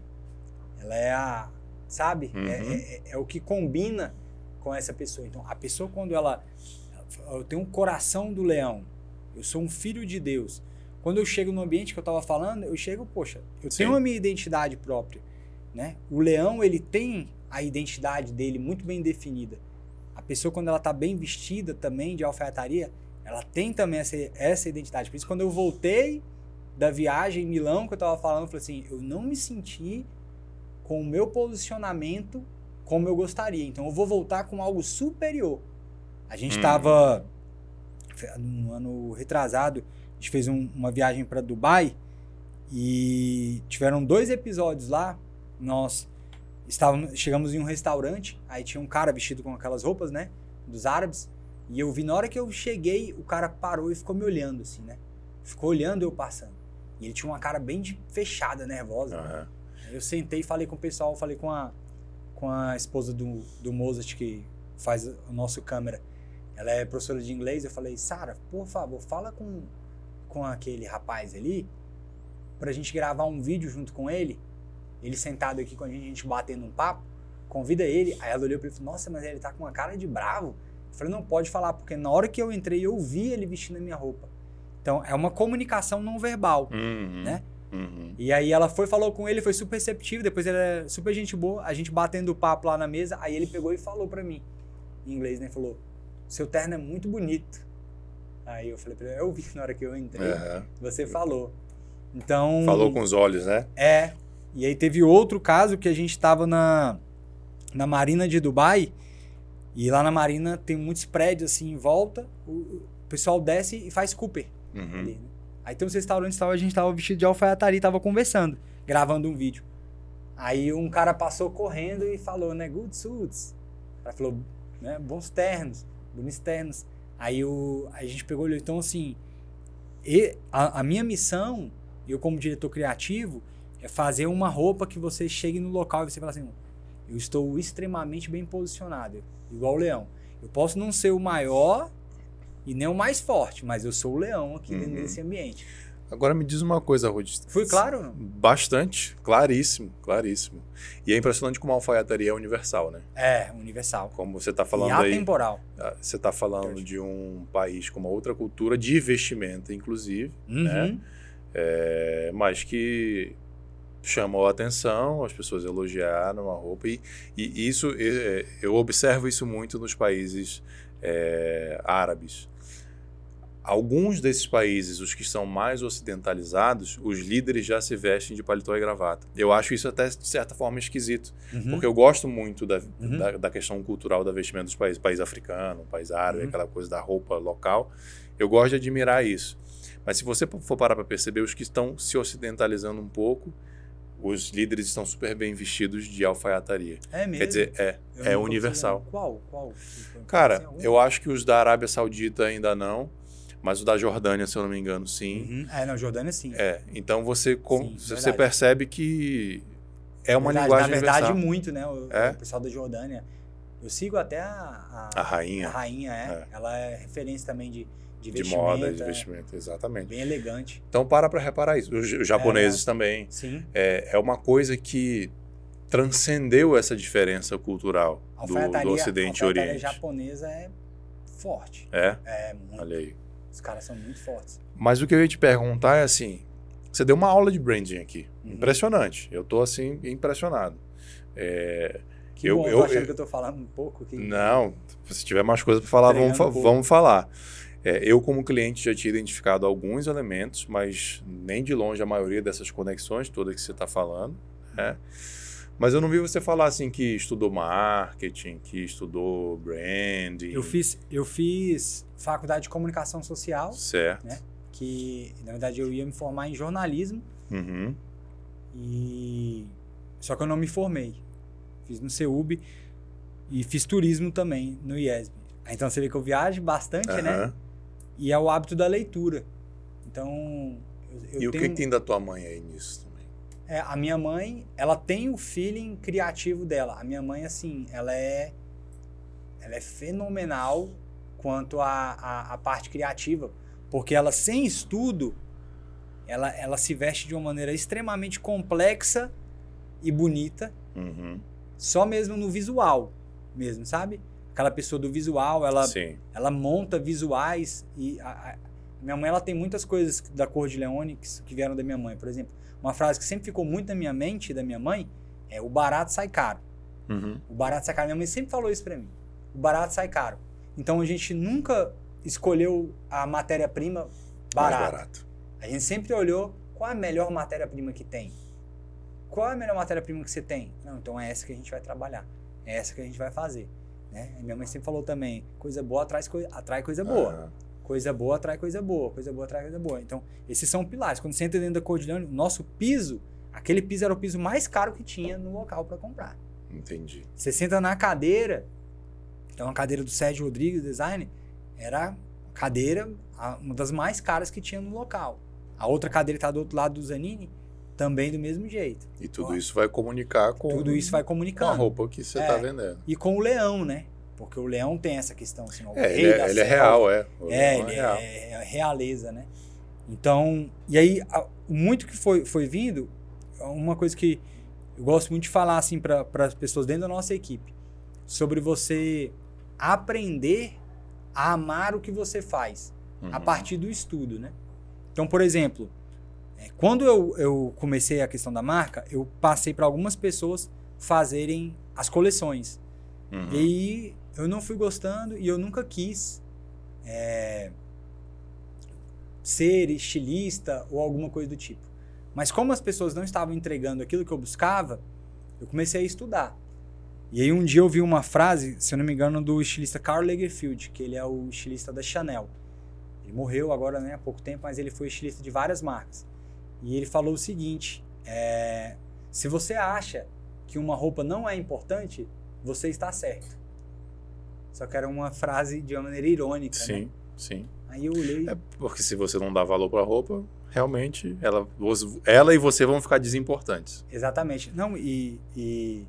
Ela é a, sabe? Uhum. É, é- é o que combina com essa pessoa. Então a pessoa quando ela, eu tenho um coração do leão, eu sou um filho de Deus. Quando eu chego no ambiente que eu estava falando, eu chego, poxa, eu Sim. tenho a minha identidade própria, né? O leão ele tem a identidade dele muito bem definida. A pessoa, quando ela tá bem vestida também de alfaiataria, ela tem também essa, essa identidade. Por isso, quando eu voltei da viagem em Milão, que eu tava falando, eu falei assim, eu não me senti com o meu posicionamento como eu gostaria. Então, eu vou voltar com algo superior. A gente Hum. tava, no ano retrasado, gente fez um- uma viagem para Dubai e tiveram dois episódios lá. Nós estávamos, chegamos em um restaurante, aí tinha um cara vestido com aquelas roupas, né, dos árabes, e eu vi na hora que eu cheguei, o cara parou e ficou me olhando assim, né? Ficou olhando eu passando. E ele tinha uma cara bem de fechada, nervosa. né? Aham. Aí Eu sentei falei com o pessoal, falei com a, com a esposa do, do Mozart, que faz o nosso câmera. Ela é professora de inglês. Eu falei, Sara, por favor, fala com, com aquele rapaz ali pra gente gravar um vídeo junto com ele. Ele sentado aqui com a gente, a gente batendo um papo. Convida ele. Aí ela olhou pra ele e falou, nossa, mas ele tá com uma cara de bravo. Eu falei, não pode falar, porque na hora que eu entrei, eu vi ele vestindo a minha roupa. Então, é uma comunicação não verbal. Uhum. Né? Uhum. E aí ela foi, falou com ele, foi super receptivo, depois ele é super gente boa, a gente batendo papo lá na mesa, aí ele pegou e falou pra mim, em inglês, né, falou, seu terno é muito bonito. Aí eu falei pra ele, eu vi na hora que eu entrei, Aham. você falou. Então... Falou com os olhos, né? É, e aí teve outro caso que a gente tava na, na Marina de Dubai, e lá na Marina tem muitos prédios assim em volta, o, pessoal desce e faz Cooper Uhum. ali, né? Aí tem uns restaurantes, tava, a gente tava vestido de alfaiataria, tava conversando, gravando um vídeo. Aí um cara passou correndo e falou, né, good suits. Ela falou, né, bons ternos, bonitos ternos. Aí o, a gente pegou e olhou, então assim, e a, a minha missão, eu como diretor criativo, é fazer uma roupa que você chegue no local e você fala assim, eu estou extremamente bem posicionado, igual o leão. Eu posso não ser o maior e nem o mais forte, mas eu sou o leão aqui dentro Uhum. desse ambiente. Agora me diz uma coisa, Ruth. Fui claro? Bastante, claríssimo, claríssimo. E é impressionante como a alfaiataria é universal, né? É, universal. Como você está E falando aí, atemporal. ah, você está falando de um país com uma outra cultura de vestimenta, inclusive, né? Uhum. É, mas que chamou a atenção, as pessoas elogiaram a roupa e, e isso é, eu observo isso muito nos países é, árabes. Alguns desses países, os que são mais ocidentalizados, os líderes já se vestem de paletó e gravata. Eu acho isso até de certa forma esquisito, Uhum. porque eu gosto muito da, Uhum. da, da questão cultural da vestimenta dos países, país africano, país árabe, Uhum. aquela coisa da roupa local. Eu gosto de admirar isso. Mas se você for parar para perceber, os que estão se ocidentalizando um pouco, os líderes estão super bem vestidos de alfaiataria. É mesmo. Quer dizer, é, Eu é nunca universal. Qual? Qual? Cara, algum? eu acho que os da Arábia Saudita ainda não, mas o da Jordânia, se eu não me engano, sim. Uhum. É, não, Jordânia sim. É, então você, com- Sim, você verdade. percebe que é uma Verdade, linguagem Na verdade, universal. muito, né? O, É? o pessoal da Jordânia. Eu sigo até a, A rainha A rainha, é. É. Ela é referência também de, de, de moda, de é vestimento, exatamente. Bem elegante. Então para para reparar isso. Os os japoneses também. Sim. É, é uma coisa que transcendeu essa diferença cultural A do, do Ocidente e a Oriente. japonesa é forte. É? É muito. Olha aí. Os caras são muito fortes. Mas o que eu ia te perguntar é assim: você deu uma aula de branding aqui. Uhum. Impressionante. Eu tô assim, impressionado. É, Que Eu- bom, eu- achando eu- que eu tô falando um pouco. Não, se tiver mais coisa para falar, vamos, um vamos falar. É, eu, como cliente, já tinha identificado alguns elementos, mas nem de longe a maioria dessas conexões todas que você está falando. Né? Mas eu não vi você falar assim que estudou marketing, que estudou branding. Eu fiz, eu fiz faculdade de comunicação social. Certo. Né? Que, na verdade, eu ia me formar em jornalismo. Uhum. E... Só que eu não me formei. Fiz no CEUB e fiz turismo também no IESB. Então você vê que eu viajo bastante, Aham. né? E é o hábito da leitura. Então. Eu, eu E o que, tenho- que tem da tua mãe aí nisso? É, a minha mãe, ela tem o feeling criativo dela. A minha mãe, assim, ela é. Ela é fenomenal quanto à parte criativa. Porque ela, sem estudo, ela, ela se veste de uma maneira extremamente complexa e bonita, Uhum. só mesmo no visual, mesmo, sabe? Aquela pessoa do visual, ela, Sim. ela monta visuais e a, a- minha mãe ela tem muitas coisas da cor de Leone que, que vieram da minha mãe. Por exemplo, uma frase que sempre ficou muito na minha mente da minha mãe é o barato sai caro. Uhum. O barato sai caro. Minha mãe sempre falou isso pra mim. O barato sai caro. Então a gente nunca escolheu a matéria-prima barata. barato. A gente sempre olhou qual é a melhor matéria-prima que tem. Qual é a melhor matéria-prima que você tem? Não, então é essa que a gente vai trabalhar. É essa que a gente vai fazer. Né? Minha mãe sempre falou também, coisa boa atrai, atrai coisa boa. Aham. Coisa boa atrai coisa boa. Coisa boa atrai coisa boa. Então, esses são pilares. Quando você entra dentro da Cordilhão, nosso piso, aquele piso era o piso mais caro que tinha no local para comprar. Entendi. Você senta na cadeira, é uma cadeira do Sérgio Rodrigues Design, era a cadeira, a- uma das mais caras que tinha no local. A outra cadeira que está do outro lado do Zanini, também do mesmo jeito. E tudo Ó. isso vai comunicar com, Tudo isso vai com a comunicando. roupa que você É. está vendendo. E com o leão, né? Porque o leão tem essa questão, assim, o É, rei ele, da é, ele é selva. real, é. O É, leão ele real. é, é realeza, né? Então, e aí, a- muito que foi, foi vindo, uma coisa que eu gosto muito de falar, assim, para as pessoas dentro da nossa equipe, sobre você aprender a amar o que você faz a Uhum. partir do estudo, né? Então, por exemplo, é, quando eu, eu comecei a questão da marca, eu passei para algumas pessoas fazerem as coleções. Uhum. E eu não fui gostando e eu nunca quis é, ser estilista ou alguma coisa do tipo. Mas como as pessoas não estavam entregando aquilo que eu buscava, eu comecei a estudar. E aí um dia eu vi uma frase, se eu não me engano, do estilista Karl Lagerfeld, que ele é o estilista da Chanel. Ele morreu agora né, há pouco tempo, mas ele foi estilista de várias marcas. E ele falou o seguinte: é, se você acha que uma roupa não é importante, você está certo. Só que era uma frase de uma maneira irônica. né? Sim, sim. Aí eu olhei. É porque se você não dá valor para a roupa, realmente ela, ela e você vão ficar desimportantes. Exatamente. Não, e, e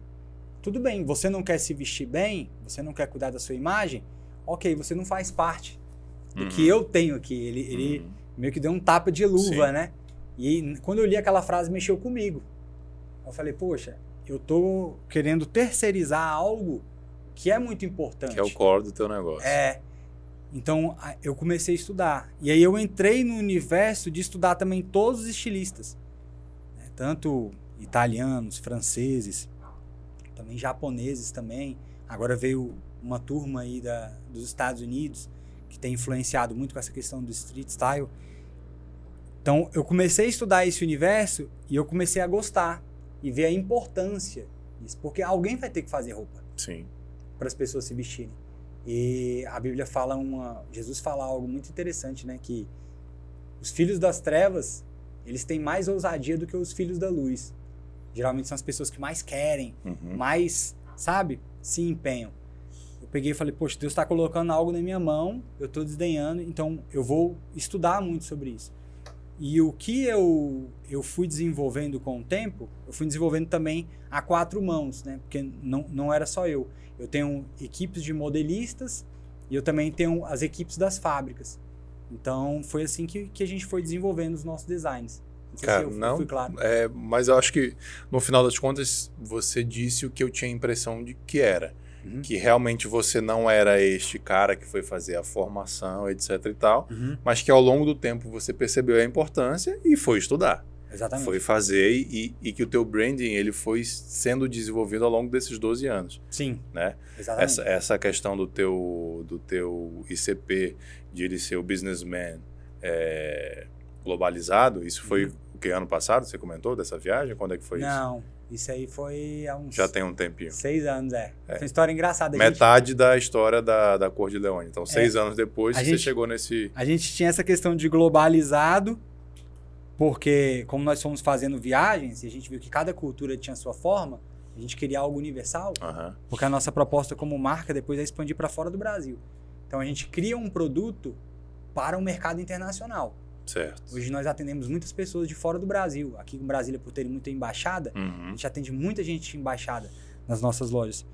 tudo bem, você não quer se vestir bem, você não quer cuidar da sua imagem, ok, você não faz parte do Uhum. que eu tenho aqui. Ele, ele Uhum. meio que deu um tapa de luva, Sim. né? E quando eu li aquela frase, mexeu comigo. Eu falei, poxa, eu tô querendo terceirizar algo que é muito importante. Que é o core do teu negócio. É. Então eu comecei a estudar. E aí eu entrei no universo de estudar também todos os estilistas. né? Tanto italianos, franceses, também japoneses também. Agora veio uma turma aí da, dos Estados Unidos que tem influenciado muito com essa questão do street style. Então eu comecei a estudar esse universo e eu comecei a gostar e ver a importância disso. Porque alguém vai ter que fazer roupa Sim. Para as pessoas se vestirem. E a Bíblia fala uma, Jesus fala algo muito interessante, né, que os filhos das trevas, eles têm mais ousadia do que os filhos da luz. Geralmente são as pessoas que mais querem, Uhum. mais, sabe, se empenham. Eu peguei e falei, poxa, Deus está colocando algo na minha mão, eu estou desdenhando, então eu vou estudar muito sobre isso. E o que eu, eu fui desenvolvendo com o tempo, eu fui desenvolvendo também a quatro mãos, né? Porque não, não era só eu. Eu tenho equipes de modelistas e eu também tenho as equipes das fábricas. Então foi assim que, que a gente foi desenvolvendo os nossos designs. Não sei Cara, se não. fui claro. É, mas eu acho que no final das contas você disse o que eu tinha a impressão de que era. Uhum. Que realmente você não era este cara que foi fazer a formação, etc e tal, Uhum. mas que ao longo do tempo você percebeu a importância e foi estudar. Exatamente. Foi fazer e, e que o teu branding ele foi sendo desenvolvido ao longo desses 12 anos, Sim, né? exatamente. Essa, essa questão do teu, do teu ICP, de ele ser o businessman é, globalizado, isso foi o que ano passado você comentou dessa viagem? Quando é que foi isso? Uhum. Não, isso aí foi há uns Já tem um tempinho. seis anos, é. É. Foi uma história engraçada. A gente, Metade da história da, da Cor de Leone. Então, seis anos depois, A você gente- chegou nesse. a gente tinha essa questão de globalizado, porque como nós fomos fazendo viagens e a gente viu que cada cultura tinha sua forma, a gente queria algo universal, Aham, porque a nossa proposta como marca depois é expandir para fora do Brasil. Então a gente cria um produto para o mercado internacional. Certo. Hoje nós atendemos muitas pessoas de fora do Brasil. Aqui em Brasília, por ter muita embaixada, a Uhum, gente atende muita gente de embaixada nas nossas lojas.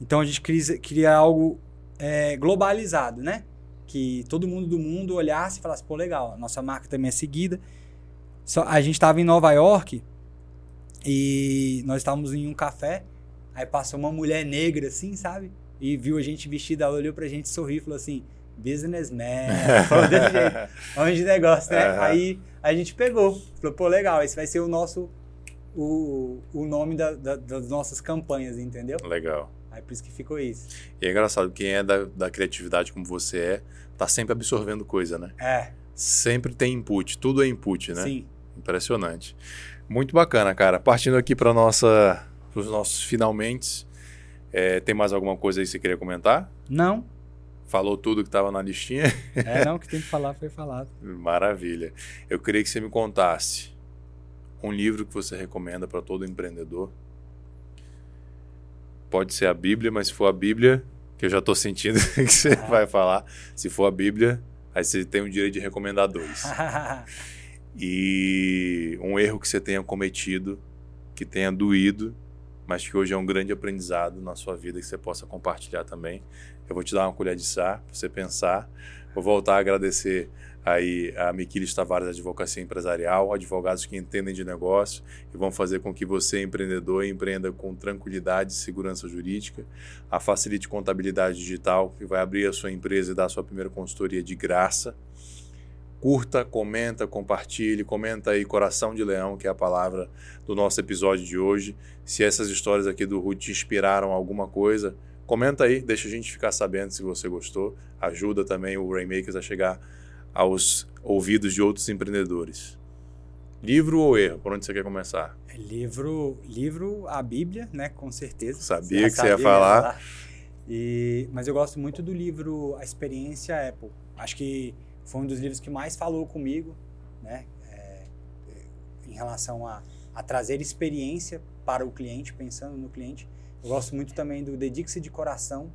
Então a gente cria, cria algo é, globalizado, né? Que todo mundo do mundo olhasse e falasse, pô, legal, a nossa marca também é seguida. Só, a gente estava em Nova York e nós estávamos em um café, aí passou uma mulher negra assim, sabe? E viu a gente vestida, ela olhou pra gente, sorriu e falou assim, businessman, falou desse jeito. Homem de negócio, né? Aham. Aí a gente pegou. Falou, pô, legal, esse vai ser o nosso. O, o nome da- da- das nossas campanhas, entendeu? Legal. Aí por isso que ficou isso. E é engraçado, quem é da, da criatividade como você é, tá sempre absorvendo coisa, né? É, Sempre tem input, tudo é input, né? sim. Impressionante. Muito bacana, cara. Partindo aqui para nossa, os nossos finalmente, é, tem mais alguma coisa aí que você queria comentar? Não, Falou tudo que estava na listinha? é não, o que tem que falar foi falado. Maravilha. Eu queria que você me contasse um livro que você recomenda para todo empreendedor. Pode ser a Bíblia, mas se for a Bíblia, que eu já estou sentindo que você Ah. vai falar, se for a Bíblia, aí você tem o direito de recomendar dois. E um erro que você tenha cometido, que tenha doído, mas que hoje é um grande aprendizado na sua vida que você possa compartilhar também. Eu vou te dar uma colher de chá para você pensar. Vou voltar a agradecer aí a Miquiles Tavares Advocacia Empresarial, advogados que entendem de negócio e vão fazer com que você, empreendedor, empreenda com tranquilidade e segurança jurídica. A Facilite Contabilidade Digital, que vai abrir a sua empresa e dar a sua primeira consultoria de graça. Curta, comenta, compartilhe, comenta aí Coração de Leão, que é a palavra do nosso episódio de hoje. Se essas histórias aqui do Ruth te inspiraram alguma coisa, comenta aí, deixa a gente ficar sabendo se você gostou. Ajuda também o Rainmakers a chegar aos ouvidos de outros empreendedores. Livro ou erro? Por onde você quer começar? É livro, livro, a Bíblia, né? Com certeza. Sabia que você ia sabia falar. E, mas eu gosto muito do livro A Experiência Apple. Acho que foi um dos livros que mais falou comigo, né? É, em relação a, a trazer experiência para o cliente, pensando no cliente. Eu gosto muito também do Dedique-se de Coração,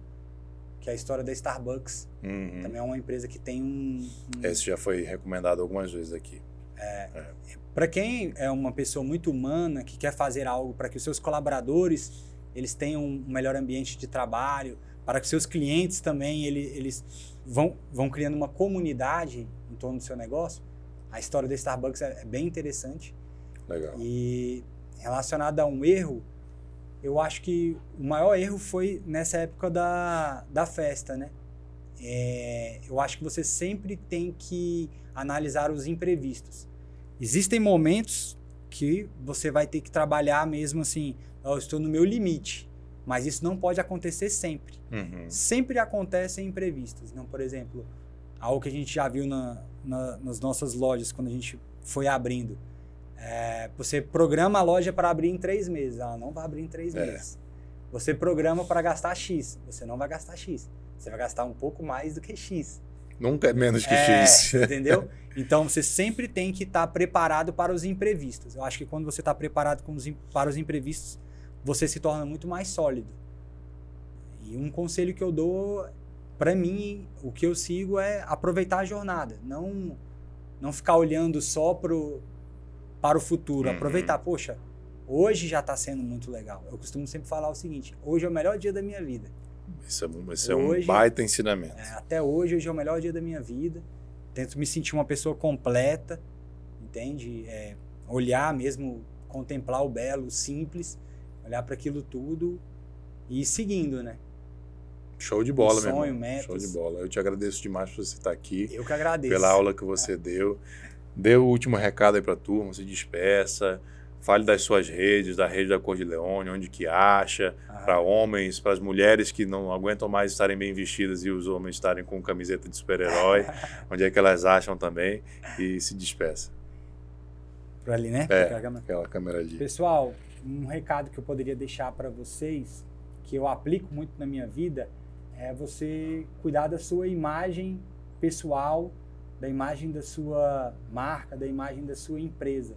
que é a história da Starbucks. Uhum. Também é uma empresa que tem um, um Esse já foi recomendado algumas vezes aqui. Para quem é uma pessoa muito humana que quer fazer algo para que os seus colaboradores eles tenham um melhor ambiente de trabalho, para que seus clientes também ele, eles vão, vão criando uma comunidade em torno do seu negócio, a história da Starbucks é, é bem interessante. Legal. E relacionado a um erro, eu acho que o maior erro foi nessa época da, da festa, né? É, eu acho que você sempre tem que analisar os imprevistos. Existem momentos que você vai ter que trabalhar mesmo assim, "Ó, eu estou no meu limite, mas isso não pode acontecer sempre. Uhum. Sempre acontecem imprevistos. Então, por exemplo, algo que a gente já viu na, na- nas nossas lojas quando a gente foi abrindo. É, você programa a loja para abrir em três meses, ela não vai abrir em três É. meses. Você programa para gastar X, você não vai gastar X. Você vai gastar um pouco mais do que X. Nunca é menos que É, X. entendeu? Então você sempre tem que estar preparado para os imprevistos. Eu acho que quando você está preparado os para os imprevistos, você se torna muito mais sólido. E um conselho que eu dou, para mim, o que eu sigo é aproveitar a jornada, não não ficar olhando só pro, para o futuro. Uhum. Aproveitar, poxa, hoje já está sendo muito legal. Eu costumo sempre falar o seguinte: hoje é o melhor dia da minha vida. Isso é, um- isso é um baita ensinamento. É, até hoje, hoje é o melhor dia da minha vida. Tento me sentir uma pessoa completa, entende? É, olhar mesmo, contemplar o belo, o simples, olhar para aquilo tudo e ir seguindo, né? Show de bola, Um meu sonho, irmão. metas. Show de bola. Eu te agradeço demais por você estar aqui, Eu que agradeço. pela aula que você deu. Dê o último recado aí para a turma, se despeça. Fale das suas redes, da rede da Cor de Leone, onde que acha, ah. para homens, para as mulheres que não aguentam mais estarem bem vestidas e os homens estarem com camiseta de super-herói, onde é que elas acham também e se despeça. Por ali, né? É, aquela câmera ali. Pessoal, um recado que eu poderia deixar para vocês, que eu aplico muito na minha vida, é você cuidar da sua imagem pessoal, da imagem da sua marca, da imagem da sua empresa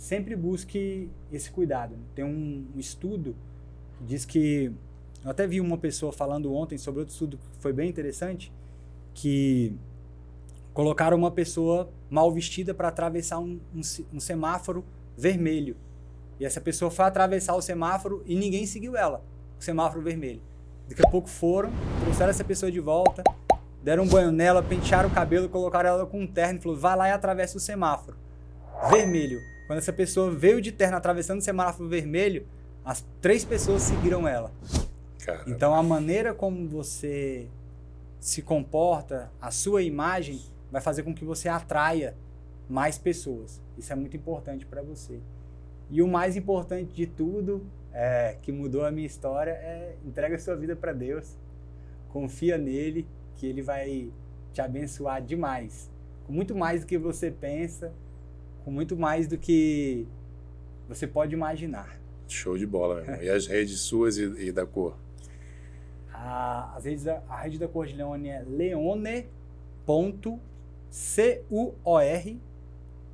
sempre busque esse cuidado. Tem um, um estudo que diz que eu até vi uma pessoa falando ontem sobre outro estudo que foi bem interessante, que colocaram uma pessoa mal vestida para atravessar um, um, um, semáforo vermelho. E essa pessoa foi atravessar o semáforo e ninguém seguiu ela, o semáforo vermelho. Daqui a pouco foram, trouxeram essa pessoa de volta, deram um banho nela, pentearam o cabelo, colocaram ela com um terno e falou: vai lá e atravessa o semáforo. Vermelho. Quando essa pessoa veio de terno atravessando o semáforo vermelho, as três pessoas seguiram ela. Caramba. Então a maneira como você se comporta, a sua imagem, vai fazer com que você atraia mais pessoas. Isso é muito importante para você. E o mais importante de tudo, é, que mudou a minha história, é entrega a sua vida para Deus. Confia nele, que ele vai te abençoar demais. Muito mais do que você pensa com muito mais do que você pode imaginar. Show de bola, meu irmão. E as redes suas e, e da cor? A, as redes da, a rede da Cor de Leone é leone.cur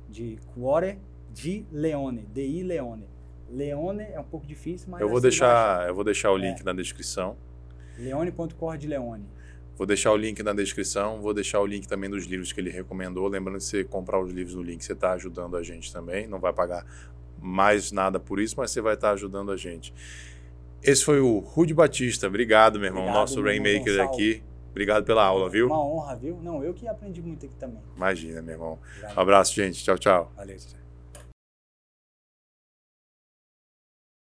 de cuore de Leone, DI Leone. Leone é um pouco difícil, mas eu vou deixar, eu vou deixar o link é. na descrição. Leone.cor de Leone. Vou deixar o link na descrição, vou deixar o link também dos livros que ele recomendou. Lembrando que você comprar os livros no link, você está ajudando a gente também. Não vai pagar mais nada por isso, mas você vai estar tá ajudando a gente. Esse foi o Rude Batista. Obrigado, meu irmão. Obrigado, Nosso Rainmaker aqui. Obrigado pela aula, viu? Uma honra, viu? Não, eu que aprendi muito aqui também. Imagina, meu irmão. Um abraço, gente. Tchau, tchau. Valeu, tchau.